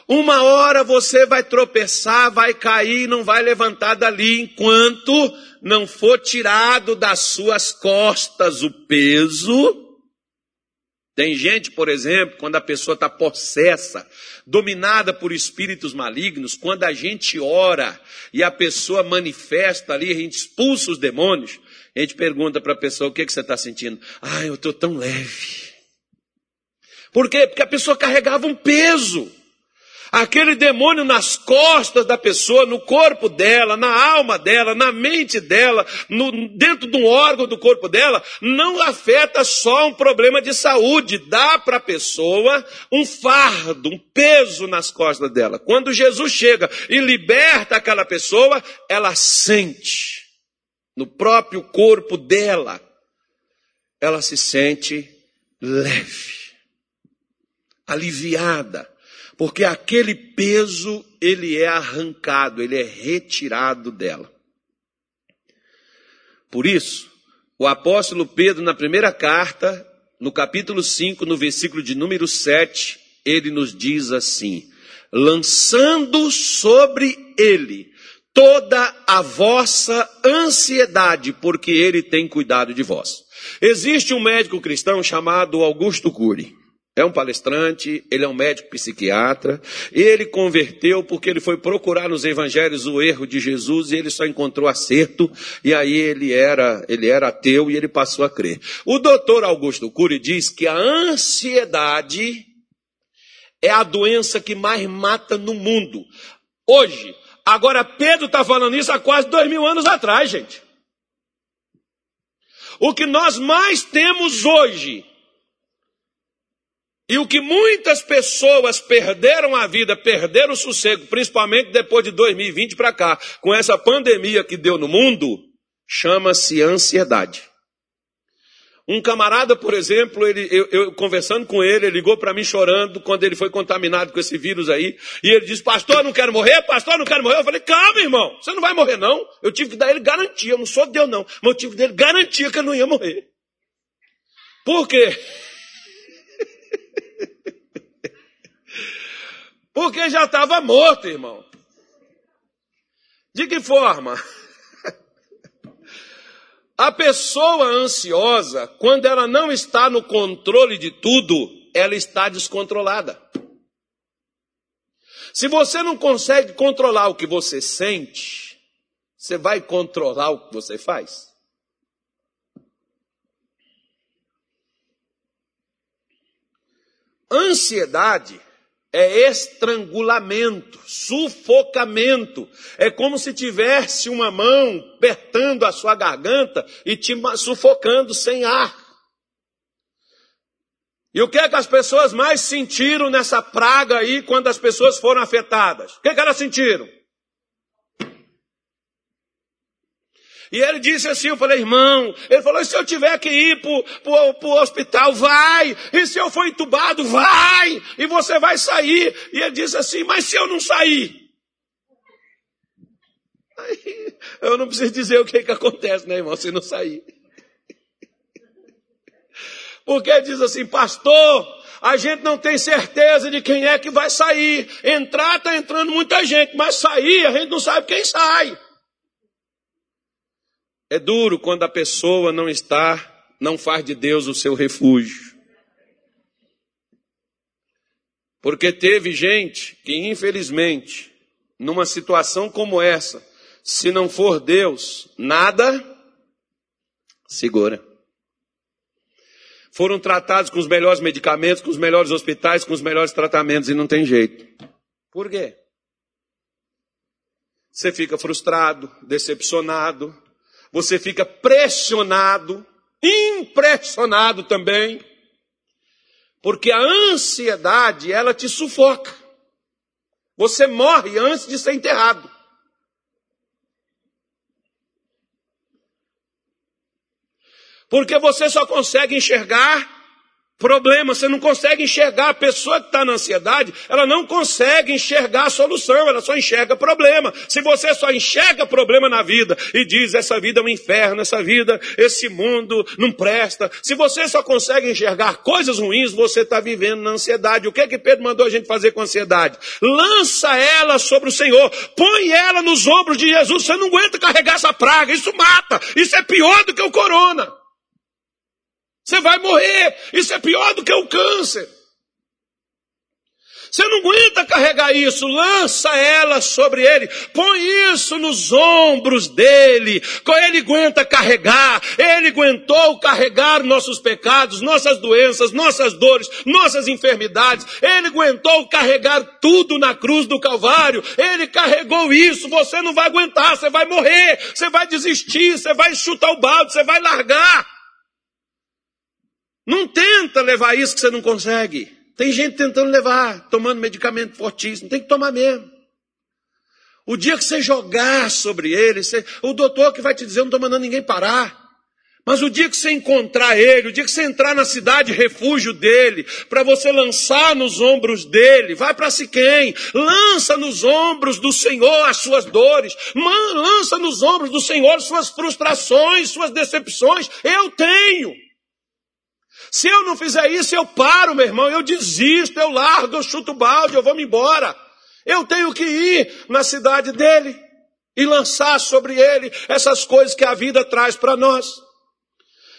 A: Uma hora você vai tropeçar, vai cair, não vai levantar dali enquanto não for tirado das suas costas o peso tem gente, por exemplo, quando a pessoa está possessa, dominada por espíritos malignos, quando a gente ora e a pessoa manifesta ali, a gente expulsa os demônios, a gente pergunta para a pessoa o que, que você está sentindo. Ah, eu estou tão leve. Por quê? Porque a pessoa carregava um peso. Aquele demônio nas costas da pessoa, no corpo dela, na alma dela, na mente dela, no, dentro de um órgão do corpo dela, não afeta só um problema de saúde, dá para a pessoa um fardo, um peso nas costas dela. Quando Jesus chega e liberta aquela pessoa, ela sente no próprio corpo dela, ela se sente leve, aliviada porque aquele peso ele é arrancado, ele é retirado dela. Por isso, o apóstolo Pedro, na primeira carta, no capítulo 5, no versículo de número 7, ele nos diz assim: lançando sobre ele toda a vossa ansiedade, porque ele tem cuidado de vós. Existe um médico cristão chamado Augusto Cury. É um palestrante, ele é um médico psiquiatra. Ele converteu porque ele foi procurar nos evangelhos o erro de Jesus e ele só encontrou acerto. E aí ele era, ele era ateu e ele passou a crer. O doutor Augusto Cury diz que a ansiedade é a doença que mais mata no mundo. Hoje. Agora Pedro está falando isso há quase dois mil anos atrás, gente. O que nós mais temos hoje e o que muitas pessoas perderam a vida, perderam o sossego, principalmente depois de 2020 para cá, com essa pandemia que deu no mundo, chama-se ansiedade. Um camarada, por exemplo, ele, eu, eu conversando com ele, ele ligou para mim chorando quando ele foi contaminado com esse vírus aí. E ele disse, pastor, não quero morrer, pastor, não quero morrer. Eu falei, calma, irmão, você não vai morrer não. Eu tive que dar ele garantia, eu não sou Deus não, mas eu tive que dar ele garantia que ele não ia morrer. Por quê? Porque já estava morto, irmão. De que forma? A pessoa ansiosa, quando ela não está no controle de tudo, ela está descontrolada. Se você não consegue controlar o que você sente, você vai controlar o que você faz? Ansiedade é estrangulamento, sufocamento. É como se tivesse uma mão apertando a sua garganta e te sufocando sem ar. E o que é que as pessoas mais sentiram nessa praga aí quando as pessoas foram afetadas? O que, é que elas sentiram? E ele disse assim, eu falei, irmão, ele falou, e se eu tiver que ir para o hospital, vai. E se eu for entubado, vai. E você vai sair. E ele disse assim, mas se eu não sair? Aí, eu não preciso dizer o que, que acontece, né, irmão, se não sair. Porque diz assim, pastor, a gente não tem certeza de quem é que vai sair. Entrar está entrando muita gente, mas sair a gente não sabe quem sai. É duro quando a pessoa não está, não faz de Deus o seu refúgio. Porque teve gente que, infelizmente, numa situação como essa, se não for Deus, nada segura. Foram tratados com os melhores medicamentos, com os melhores hospitais, com os melhores tratamentos e não tem jeito. Por quê? Você fica frustrado, decepcionado, você fica pressionado, impressionado também, porque a ansiedade, ela te sufoca. Você morre antes de ser enterrado. Porque você só consegue enxergar problema, você não consegue enxergar. A pessoa que está na ansiedade, ela não consegue enxergar a solução, ela só enxerga problema. Se você só enxerga problema na vida e diz essa vida é um inferno, essa vida, esse mundo não presta. Se você só consegue enxergar coisas ruins, você está vivendo na ansiedade. O que é que Pedro mandou a gente fazer com a ansiedade? Lança ela sobre o Senhor, põe ela nos ombros de Jesus. Você não aguenta carregar essa praga, isso mata, isso é pior do que o corona. Você vai morrer. Isso é pior do que o câncer. Você não aguenta carregar isso, lança ela sobre ele, põe isso nos ombros dele. Ele aguenta carregar, ele aguentou carregar nossos pecados, nossas doenças, nossas dores, nossas enfermidades. Ele aguentou carregar tudo na cruz do Calvário. Ele carregou isso. Você não vai aguentar, você vai morrer, você vai desistir, você vai chutar o balde, você vai largar. Não tenta levar isso que você não consegue. Tem gente tentando levar, tomando medicamento fortíssimo. Tem que tomar mesmo. O dia que você jogar sobre ele, você, o doutor que vai te dizer, eu não estou mandando ninguém parar. Mas o dia que você encontrar ele, o dia que você entrar na cidade refúgio dele, para você lançar nos ombros dele, vai para Siquém, lança nos ombros do Senhor as suas dores, lança nos ombros do Senhor suas frustrações, suas decepções. Eu tenho. Se eu não fizer isso, eu paro, meu irmão, eu desisto, eu largo, eu chuto o balde, eu vou me embora. Eu tenho que ir na cidade dele e lançar sobre ele essas coisas que a vida traz para nós.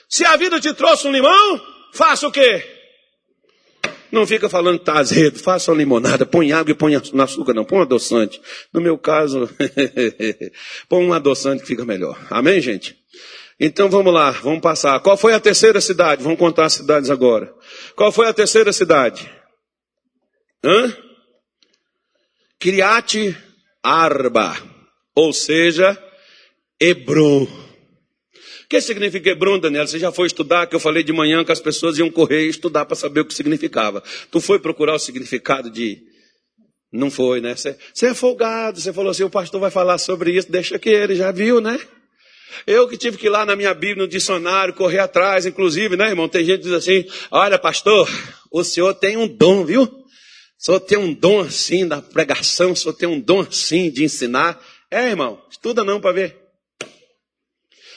A: Se a vida te trouxe um limão, faça o quê? Não fica falando tá azedo, faça uma limonada, põe água e põe açúcar, não, põe um adoçante. No meu caso, põe um adoçante que fica melhor. Amém, gente? Então vamos lá, vamos passar. Qual foi a terceira cidade? Vamos contar as cidades agora. Qual foi a terceira cidade? Hã? Criate Arba, ou seja, Hebron. O que significa Hebron, Daniel? Você já foi estudar, que eu falei de manhã que as pessoas iam correr e estudar para saber o que significava. Tu foi procurar o significado de... Não foi, né? Você, é folgado, você falou assim, o pastor vai falar sobre isso, deixa que ele já viu, né? Eu que tive que ir lá na minha Bíblia, no dicionário, correr atrás, inclusive, né, irmão? Tem gente que diz assim: olha, pastor, o senhor tem um dom, viu? O senhor tem um dom assim da pregação, o senhor tem um dom assim de ensinar. É, irmão, estuda não para ver.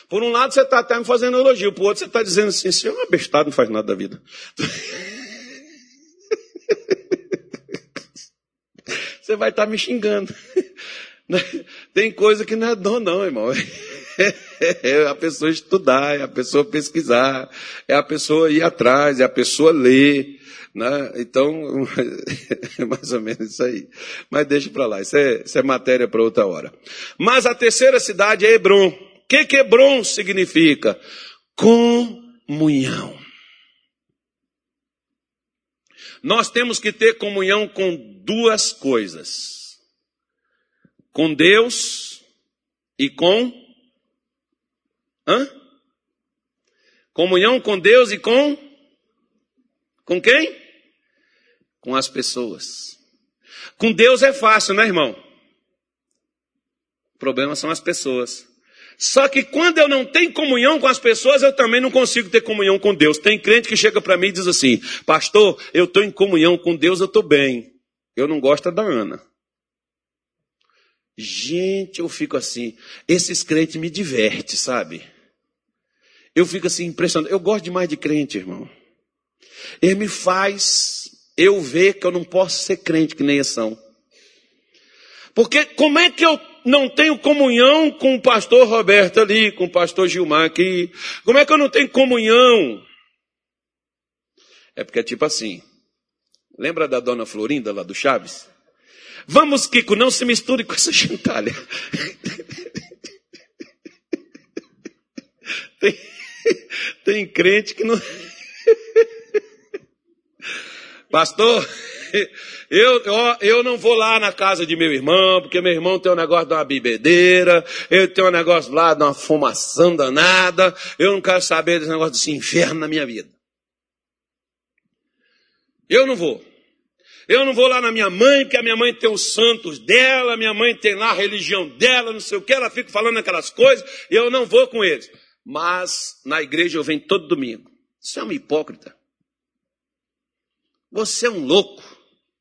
A: Por um lado você está até me fazendo elogio, por outro você está dizendo assim, senhor é um abestado, não faz nada da vida. Você vai estar tá me xingando. Tem coisa que não é dom, não, irmão. É a pessoa estudar, é a pessoa pesquisar, é a pessoa ir atrás, é a pessoa ler. Né? Então, é mais ou menos isso aí. Mas deixa para lá, isso é, isso é matéria para outra hora. Mas a terceira cidade é Hebron. O que, que Hebron significa? Comunhão. Nós temos que ter comunhão com duas coisas: com Deus e com. Hã? Comunhão com Deus e com. Com quem? Com as pessoas. Com Deus é fácil, né, irmão? O problema são as pessoas. Só que quando eu não tenho comunhão com as pessoas, eu também não consigo ter comunhão com Deus. Tem crente que chega para mim e diz assim: Pastor, eu estou em comunhão com Deus, eu estou bem. Eu não gosto da Ana. Gente, eu fico assim. Esses crentes me divertem, sabe? Eu fico assim impressionado. Eu gosto demais de crente, irmão. Ele me faz eu ver que eu não posso ser crente que nem eles são. Porque como é que eu não tenho comunhão com o pastor Roberto ali, com o pastor Gilmar aqui? Como é que eu não tenho comunhão? É porque é tipo assim. Lembra da dona Florinda lá do Chaves? Vamos, Kiko, não se misture com essa gentalha. Tem, tem crente que não. Pastor, eu, eu, eu não vou lá na casa de meu irmão, porque meu irmão tem um negócio de uma bebedeira, eu tenho um negócio lá de uma fumação danada, eu não quero saber desse negócio desse inferno na minha vida. Eu não vou. Eu não vou lá na minha mãe, porque a minha mãe tem os santos dela, minha mãe tem lá a religião dela, não sei o que, ela fica falando aquelas coisas, e eu não vou com eles. Mas na igreja eu venho todo domingo. Você é uma hipócrita. Você é um louco.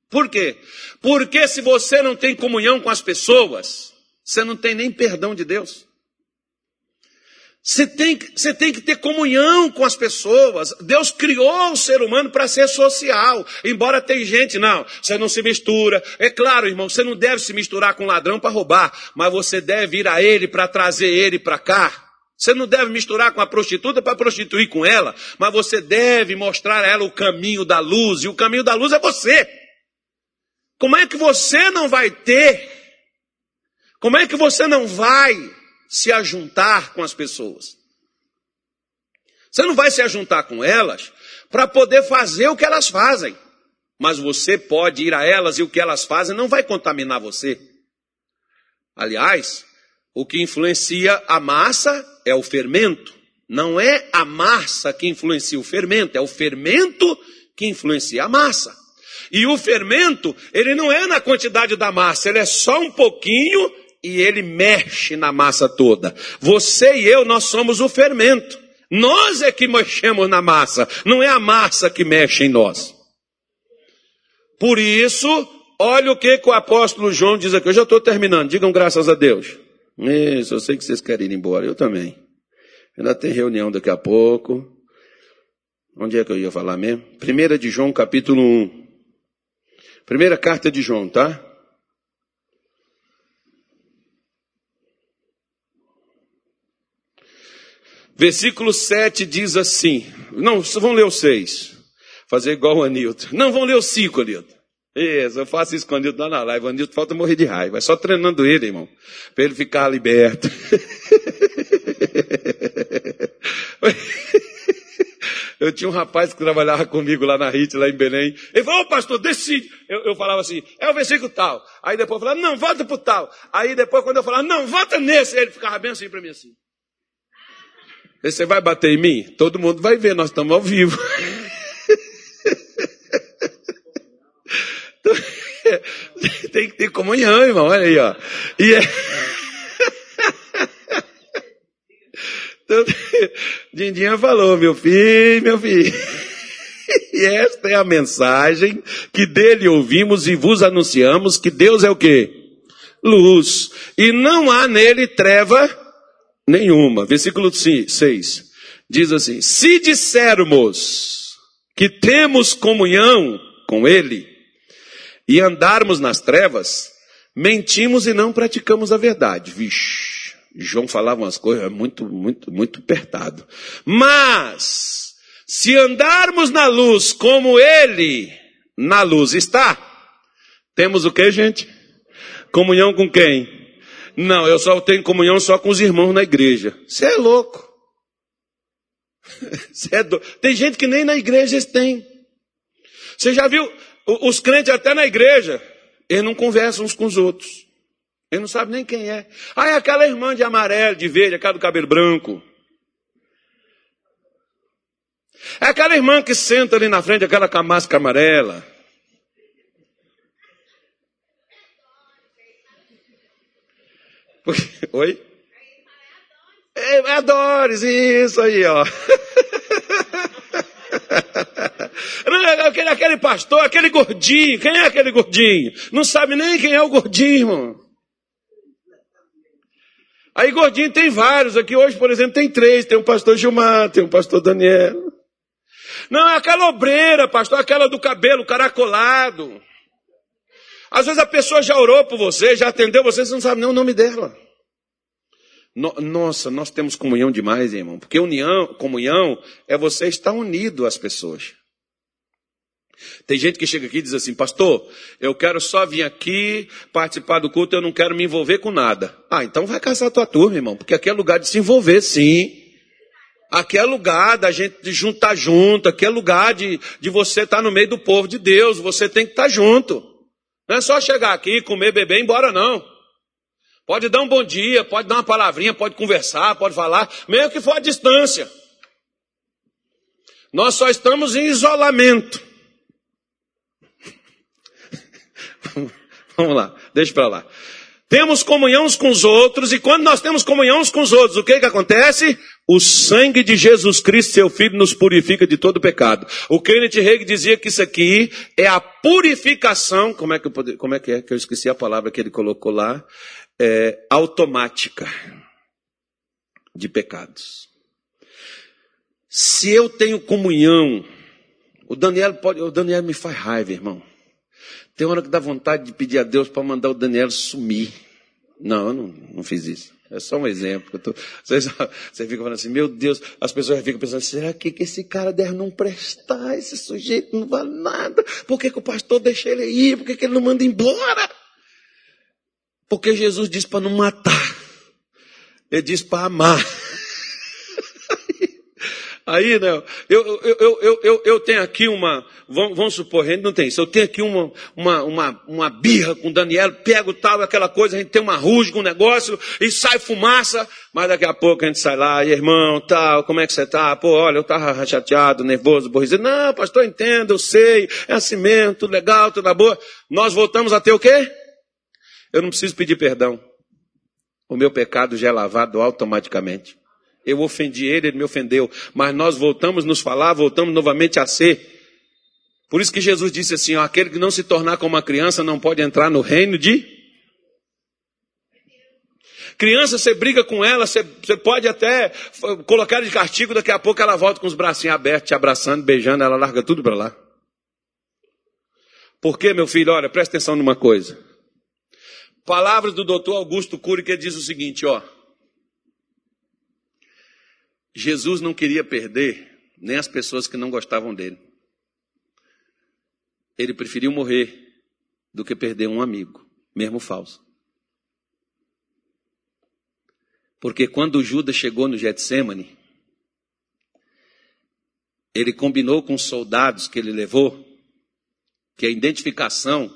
A: Por quê? Porque se você não tem comunhão com as pessoas, você não tem nem perdão de Deus. Você tem, você tem que ter comunhão com as pessoas. Deus criou o ser humano para ser social. Embora tem gente, não, você não se mistura. É claro, irmão, você não deve se misturar com ladrão para roubar, mas você deve ir a ele para trazer ele para cá. Você não deve misturar com a prostituta para prostituir com ela, mas você deve mostrar a ela o caminho da luz, e o caminho da luz é você. Como é que você não vai ter? Como é que você não vai se ajuntar com as pessoas? Você não vai se ajuntar com elas para poder fazer o que elas fazem. Mas você pode ir a elas e o que elas fazem não vai contaminar você. Aliás, o que influencia a massa é o fermento. Não é a massa que influencia o fermento, é o fermento que influencia a massa. E o fermento, ele não é na quantidade da massa, ele é só um pouquinho e ele mexe na massa toda. Você e eu, nós somos o fermento. Nós é que mexemos na massa, não é a massa que mexe em nós. Por isso, olha o que, que o apóstolo João diz aqui. Eu já estou terminando, digam graças a Deus. Isso, eu sei que vocês querem ir embora, eu também. Ainda tem reunião daqui a pouco. Onde é que eu ia falar mesmo? Primeira de João, capítulo 1. Primeira carta de João, tá? Versículo 7 diz assim. Não, vão ler o 6. Fazer igual o Anilton. Não, vão ler o 5, Anilton. Isso, eu faço isso com o Anilton lá na live. O Anilton falta morrer de raiva. É só treinando ele, irmão. Para ele ficar liberto. Eu tinha um rapaz que trabalhava comigo lá na RIT, lá em Belém. Ele falou, ô pastor, decide. Eu, eu, falava assim, é o versículo tal. Aí depois eu falava, não, volta pro tal. Aí depois, quando eu falava, não, volta nesse, ele ficava bem assim para mim assim. Você vai bater em mim? Todo mundo vai ver, nós estamos ao vivo. Tem que ter comunhão, irmão. Olha aí, ó. E é... Dindinha falou, meu filho, meu filho. E esta é a mensagem que dele ouvimos e vos anunciamos que Deus é o quê? Luz. E não há nele treva nenhuma. Versículo 6 diz assim: Se dissermos que temos comunhão com ele e andarmos nas trevas, mentimos e não praticamos a verdade. Vixe, João falava umas coisas muito, muito, muito apertado. Mas, se andarmos na luz como ele na luz está, temos o que, gente? Comunhão com quem? Não, eu só tenho comunhão só com os irmãos na igreja. Você é louco. É do... Tem gente que nem na igreja eles têm. Você já viu os crentes até na igreja, eles não conversam uns com os outros. Eles não sabem nem quem é. Ah, é aquela irmã de amarelo, de verde, aquela do cabelo branco. É aquela irmã que senta ali na frente, aquela com a máscara amarela. Oi? É, é Doris, isso aí, ó. Aquele, aquele pastor, aquele gordinho, quem é aquele gordinho? Não sabe nem quem é o gordinho, irmão. Aí gordinho tem vários, aqui hoje, por exemplo, tem três, tem o pastor Gilmar, tem o pastor Daniel. Não, é aquela obreira, pastor, aquela do cabelo caracolado. Às vezes a pessoa já orou por você, já atendeu você, você não sabe nem o nome dela. No, nossa, nós temos comunhão demais, irmão. Porque união, comunhão é você estar unido às pessoas. Tem gente que chega aqui e diz assim, pastor, eu quero só vir aqui participar do culto, eu não quero me envolver com nada. Ah, então vai casar a tua turma, irmão, porque aqui é lugar de se envolver, sim. Aqui é lugar da gente juntar junto, aqui é lugar de, de você estar no meio do povo de Deus, você tem que estar junto. Não é só chegar aqui, comer, beber e ir embora, não. Pode dar um bom dia, pode dar uma palavrinha, pode conversar, pode falar, mesmo que for à distância. Nós só estamos em isolamento. Vamos lá, deixa para lá. Temos comunhão com os outros, e quando nós temos comunhão com os outros, o que que acontece? O sangue de Jesus Cristo, seu Filho, nos purifica de todo pecado. O Kenneth Hagin dizia que isso aqui é a purificação, como é que, eu, como é, que é que eu esqueci a palavra que ele colocou lá? é, automática de pecados. Se eu tenho comunhão, o Daniel pode, o Daniel me faz raiva, irmão. Tem hora que dá vontade de pedir a Deus para mandar o Daniel sumir. Não, eu não, não fiz isso. É só um exemplo. Tô, você, você, fica falando assim, meu Deus, as pessoas ficam pensando, será que, que esse cara deve não prestar? Esse sujeito não vale nada. Por que, que o pastor deixa ele ir? Por que, que ele não manda embora? Porque Jesus disse para não matar. Ele disse para amar. Aí, né, eu, eu, eu, eu, eu tenho aqui uma, vamos, supor, a gente não tem isso, eu tenho aqui uma, uma, uma, uma birra com Daniel, pego tal, aquela coisa, a gente tem uma rusga, um negócio, e sai fumaça, mas daqui a pouco a gente sai lá, e irmão, tal, como é que você tá? Pô, olha, eu tava chateado, nervoso, borrido. Não, pastor, entendo, eu sei, é assim mesmo, tudo legal, tudo na boa. Nós voltamos a ter o quê? Eu não preciso pedir perdão. O meu pecado já é lavado automaticamente. Eu ofendi ele, ele me ofendeu. Mas nós voltamos a nos falar, voltamos novamente a ser. Por isso que Jesus disse assim: ó, aquele que não se tornar como uma criança não pode entrar no reino de. Criança, você briga com ela, você, você pode até colocar de castigo, daqui a pouco ela volta com os bracinhos abertos, te abraçando, beijando, ela larga tudo para lá. Por quê, meu filho? Olha, presta atenção numa coisa. Palavras do doutor Augusto Cury que diz o seguinte, ó. Jesus não queria perder nem as pessoas que não gostavam dele. Ele preferiu morrer do que perder um amigo, mesmo falso. Porque quando Judas chegou no Getsemane, ele combinou com os soldados que ele levou que a identificação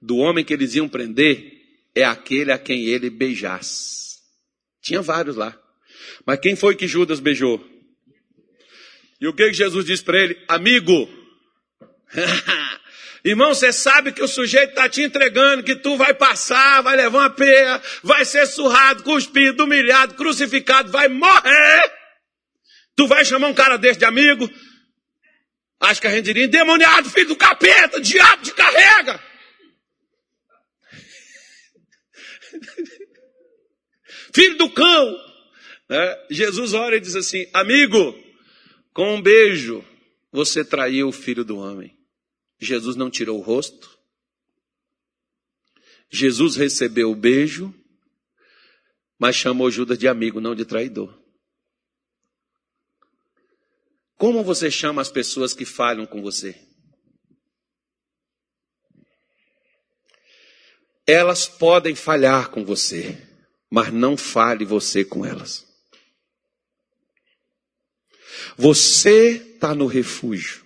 A: do homem que eles iam prender é aquele a quem ele beijasse. Tinha vários lá. Mas quem foi que Judas beijou? E o que Jesus disse para ele? Amigo, irmão, você sabe que o sujeito está te entregando, que tu vai passar, vai levar uma peia, vai ser surrado, cuspido, humilhado, crucificado, vai morrer. Tu vai chamar um cara desse de amigo? Acho que a gente diria, endemoniado, filho do capeta, diabo te carrega. Filho do cão. É, Jesus ora e diz assim: Amigo, com um beijo você traiu o filho do homem. Jesus não tirou o rosto. Jesus recebeu o beijo, mas chamou Judas de amigo, não de traidor. Como você chama as pessoas que falham com você? Elas podem falhar com você, mas não fale você com elas. Você está no refúgio.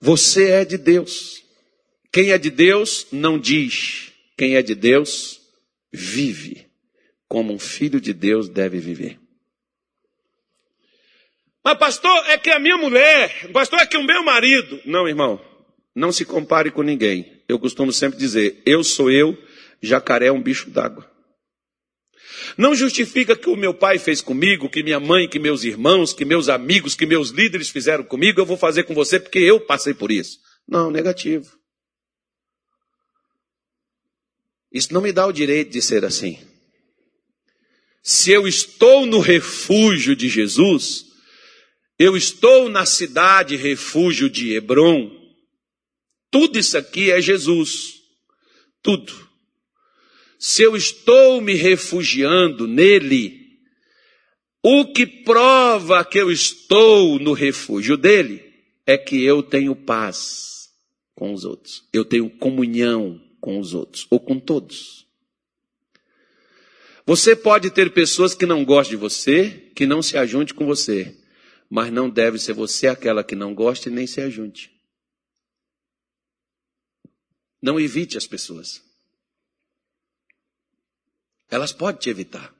A: Você é de Deus. Quem é de Deus não diz. Quem é de Deus vive como um filho de Deus deve viver. Mas pastor, é que a minha mulher, pastor, é que o meu marido. Não, irmão, não se compare com ninguém. Eu costumo sempre dizer, eu sou eu, jacaré é um bicho d'água. Não justifica que o meu pai fez comigo, que minha mãe, que meus irmãos, que meus amigos, que meus líderes fizeram comigo, eu vou fazer com você porque eu passei por isso. Não, negativo. Isso não me dá o direito de ser assim. Se eu estou no refúgio de Jesus, eu estou na cidade refúgio de Hebron, tudo isso aqui é Jesus. Tudo. Se eu estou me refugiando nele, o que prova que eu estou no refúgio dele é que eu tenho paz com os outros. Eu tenho comunhão com os outros, ou com todos. Você pode ter pessoas que não gostam de você, que não se ajunte com você, mas não deve ser você aquela que não gosta e nem se ajunte. Não evite as pessoas. Elas podem te evitar.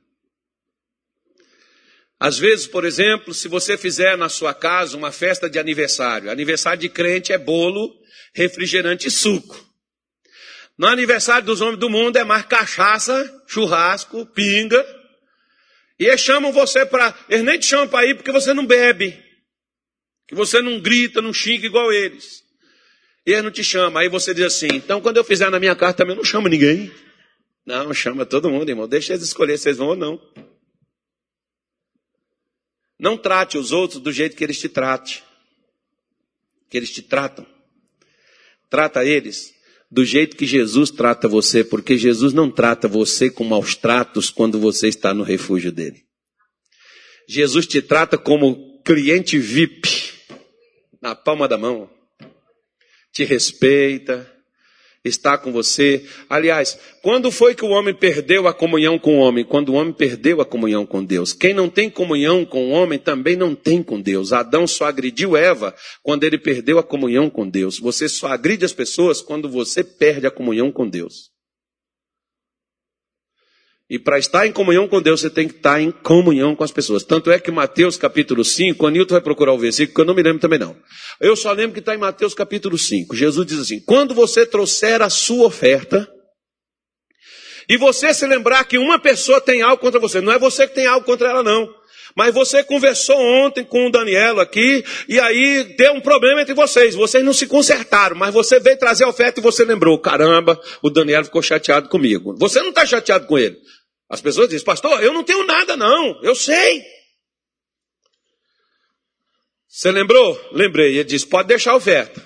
A: Às vezes, por exemplo, se você fizer na sua casa uma festa de aniversário, aniversário de crente é bolo, refrigerante e suco. No aniversário dos homens do mundo é mais cachaça, churrasco, pinga. E eles chamam você para. Eles nem te chamam para ir porque você não bebe. Que você não grita, não xinga igual eles. E ele não te chama. Aí você diz assim: então quando eu fizer na minha casa também não chama ninguém. Não, chama todo mundo, irmão. Deixa eles escolher se eles vão ou não. Não trate os outros do jeito que eles te. Que eles te tratam. Trata eles do jeito que Jesus trata você, porque Jesus não trata você com maus tratos quando você está no refúgio dele. Jesus te trata como cliente VIP, na palma da mão te respeita, está com você. Aliás, quando foi que o homem perdeu a comunhão com o homem? Quando o homem perdeu a comunhão com Deus. Quem não tem comunhão com o homem também não tem com Deus. Adão só agrediu Eva quando ele perdeu a comunhão com Deus. Você só agride as pessoas quando você perde a comunhão com Deus. E para estar em comunhão com Deus, você tem que estar em comunhão com as pessoas. Tanto é que Mateus capítulo 5, Anilton vai procurar o versículo, que eu não me lembro também não. Eu só lembro que está em Mateus capítulo 5. Jesus diz assim: quando você trouxer a sua oferta, e você se lembrar que uma pessoa tem algo contra você, não é você que tem algo contra ela, não. Mas você conversou ontem com o Daniel aqui, e aí deu um problema entre vocês. Vocês não se consertaram, mas você veio trazer a oferta e você lembrou: caramba, o Daniel ficou chateado comigo. Você não está chateado com ele. As pessoas dizem, pastor, eu não tenho nada não, eu sei. Você lembrou? Lembrei. Ele disse, pode deixar a oferta.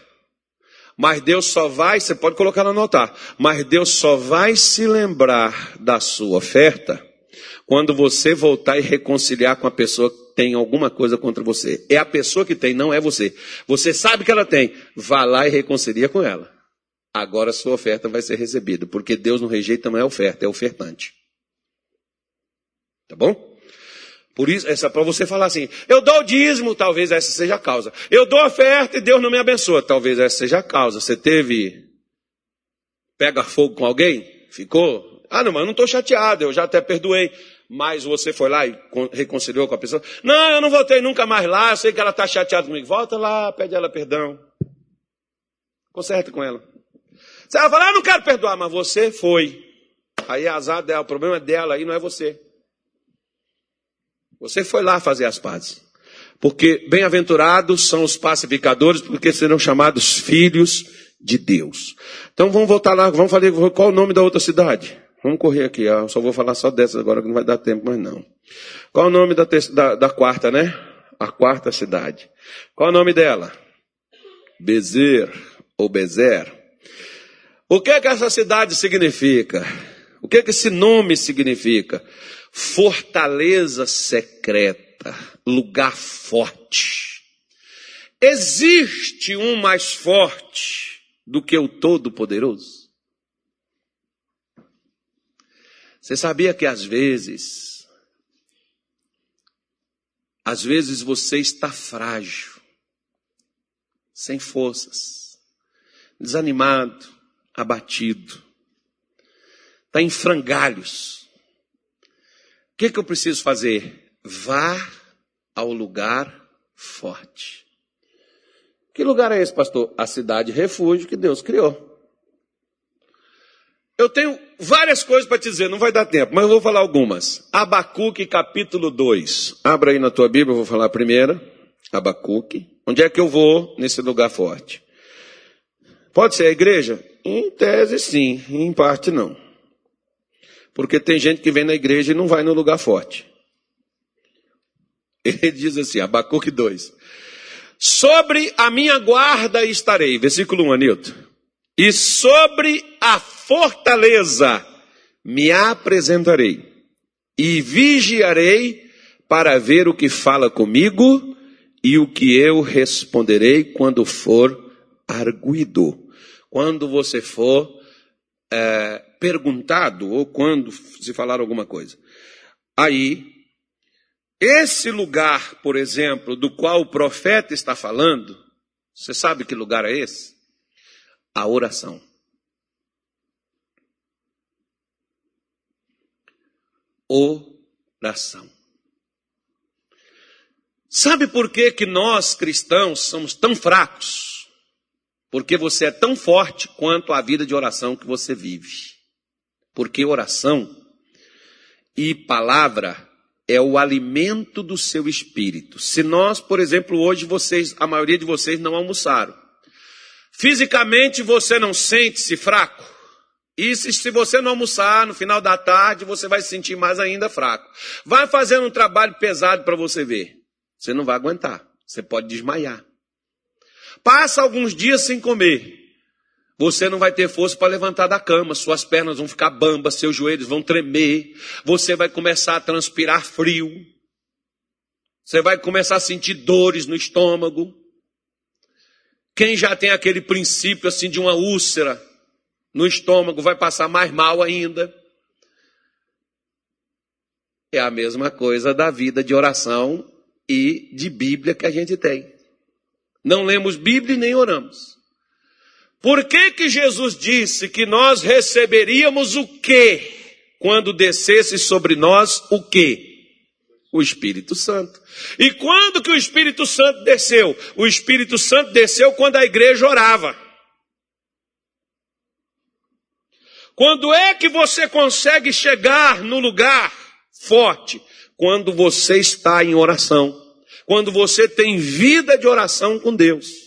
A: Mas Deus só vai, você pode colocar no anotar, mas Deus só vai se lembrar da sua oferta quando você voltar e reconciliar com a pessoa que tem alguma coisa contra você. É a pessoa que tem, não é você. Você sabe que ela tem, vá lá e reconcilia com ela. Agora a sua oferta vai ser recebida, porque Deus não rejeita, não é oferta, é ofertante. Tá bom? Por isso, essa para você falar assim, eu dou o dízimo, talvez essa seja a causa. Eu dou oferta e Deus não me abençoa, talvez essa seja a causa. Você teve pega fogo com alguém? Ficou? Ah, não, mas eu não estou chateado, eu já até perdoei. Mas você foi lá e reconciliou com a pessoa? Não, eu não voltei nunca mais lá, eu sei que ela está chateada comigo. Volta lá, pede ela perdão. Conserta com ela. Você vai falar, ah, não quero perdoar, mas você foi. Aí é azar dela, o problema é dela, aí não é você. Você foi lá fazer as pazes. Porque bem-aventurados são os pacificadores, porque serão chamados filhos de Deus. Então vamos voltar lá, vamos falar qual o nome da outra cidade. Vamos correr aqui, eu só vou falar só dessas agora que não vai dar tempo mais não. Qual o nome da, da, da quarta, né? A quarta cidade. Qual o nome dela? Bezer ou Bezer. O que é que essa cidade significa? O que é que esse nome significa? Fortaleza secreta, lugar forte. Existe um mais forte do que o Todo-Poderoso? Você sabia que às vezes, às vezes você está frágil, sem forças, desanimado, abatido, está em frangalhos. O que, que eu preciso fazer? Vá ao lugar forte. Que lugar é esse, pastor? A cidade refúgio que Deus criou. Eu tenho várias coisas para te dizer, não vai dar tempo, mas eu vou falar algumas. Abacuque capítulo 2. Abra aí na tua Bíblia, eu vou falar a primeira. Abacuque. Onde é que eu vou nesse lugar forte? Pode ser a igreja? Em tese, sim. Em parte, não. Porque tem gente que vem na igreja e não vai no lugar forte. Ele diz assim, Abacuque 2. Sobre a minha guarda estarei. Versículo 1, Anilton. E sobre a fortaleza me apresentarei. E vigiarei para ver o que fala comigo e o que eu responderei quando for arguido. Quando você for é, perguntado ou quando se falar alguma coisa. Aí, esse lugar, por exemplo, do qual o profeta está falando, você sabe que lugar é esse? A oração. Oração. Sabe por que, que nós cristãos somos tão fracos? Porque você é tão forte quanto a vida de oração que você vive. Porque oração e palavra é o alimento do seu espírito. Se nós, por exemplo, hoje vocês, a maioria de vocês não almoçaram. Fisicamente você não sente-se fraco? E se, se você não almoçar no final da tarde, você vai se sentir mais ainda fraco. Vai fazendo um trabalho pesado para você ver. Você não vai aguentar. Você pode desmaiar. Passa alguns dias sem comer. Você não vai ter força para levantar da cama, suas pernas vão ficar bambas, seus joelhos vão tremer, você vai começar a transpirar frio, você vai começar a sentir dores no estômago. Quem já tem aquele princípio assim de uma úlcera no estômago vai passar mais mal ainda. É a mesma coisa da vida de oração e de Bíblia que a gente tem. Não lemos Bíblia e nem oramos. Por que que Jesus disse que nós receberíamos o quê? Quando descesse sobre nós o quê? O Espírito Santo. E quando que o Espírito Santo desceu? O Espírito Santo desceu quando a igreja orava. Quando é que você consegue chegar no lugar forte? Quando você está em oração. Quando você tem vida de oração com Deus.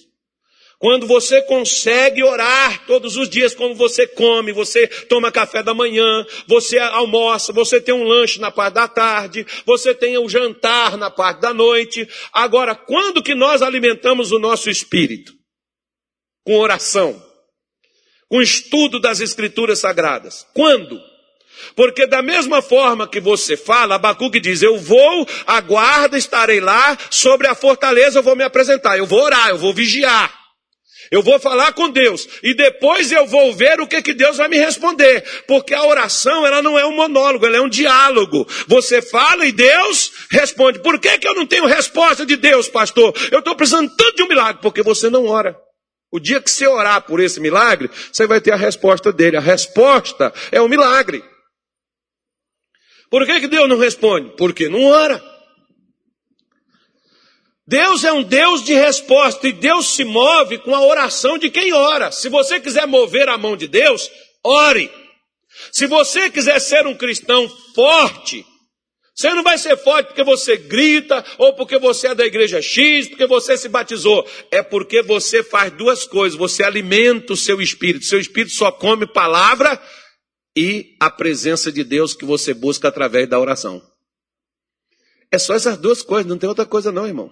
A: Quando você consegue orar todos os dias, quando você come, você toma café da manhã, você almoça, você tem um lanche na parte da tarde, você tem o um jantar na parte da noite. Agora, quando que nós alimentamos o nosso espírito? Com oração, com estudo das escrituras sagradas. Quando? Porque da mesma forma que você fala, Abacuque diz, eu vou, aguarda, estarei lá, sobre a fortaleza eu vou me apresentar, eu vou orar, eu vou vigiar. Eu vou falar com Deus e depois eu vou ver o que, que Deus vai me responder. Porque a oração, ela não é um monólogo, ela é um diálogo. Você fala e Deus responde. Por que, que eu não tenho resposta de Deus, pastor? Eu estou precisando tanto de um milagre, porque você não ora. O dia que você orar por esse milagre, você vai ter a resposta dele. A resposta é o milagre. Por que, que Deus não responde? Porque não ora. Deus é um Deus de resposta e Deus se move com a oração de quem ora. Se você quiser mover a mão de Deus, ore. Se você quiser ser um cristão forte, você não vai ser forte porque você grita, ou porque você é da igreja X, porque você se batizou. É porque você faz duas coisas. Você alimenta o seu espírito. Seu espírito só come palavra e a presença de Deus que você busca através da oração. É só essas duas coisas, não tem outra coisa não, irmão.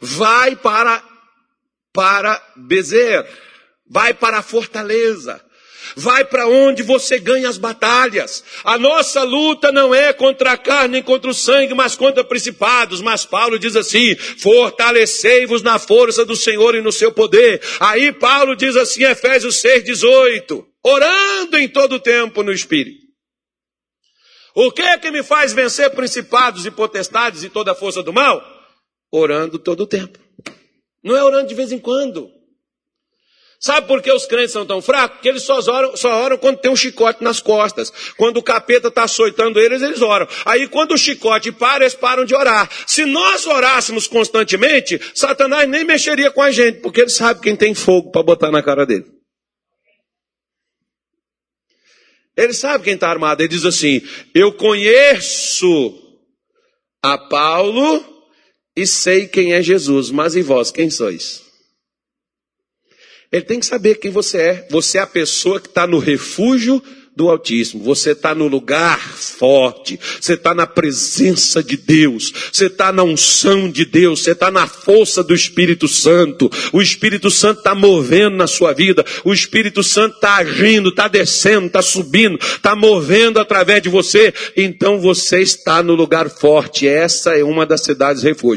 A: Vai para, para Bezer, vai para a fortaleza. Vai para onde você ganha as batalhas. A nossa luta não é contra a carne nem contra o sangue, mas contra principados. Mas Paulo diz assim: fortalecei-vos na força do Senhor e no seu poder. Aí Paulo diz assim, Efésios 6,18: orando em todo tempo no Espírito. O que é que me faz vencer principados e potestades e toda a força do mal? Orando todo o tempo. Não é orando de vez em quando. Sabe por que os crentes são tão fracos? Porque eles só oram, só oram quando tem um chicote nas costas. Quando o capeta está açoitando eles, eles oram. Aí quando o chicote para, eles param de orar. Se nós orássemos constantemente, Satanás nem mexeria com a gente, porque ele sabe quem tem fogo para botar na cara dele. Ele sabe quem está armado. Ele diz assim: Eu conheço a Paulo e sei quem é Jesus, mas e vós, quem sois? Ele tem que saber quem você é. Você é a pessoa que está no refúgio do Altíssimo. Você está no lugar forte. Você está na presença de Deus. Você está na unção de Deus. Você está na força do Espírito Santo. O Espírito Santo está movendo na sua vida. O Espírito Santo está agindo, está descendo, está subindo, está movendo através de você. Então você está no lugar forte. Essa é uma das cidades refúgio.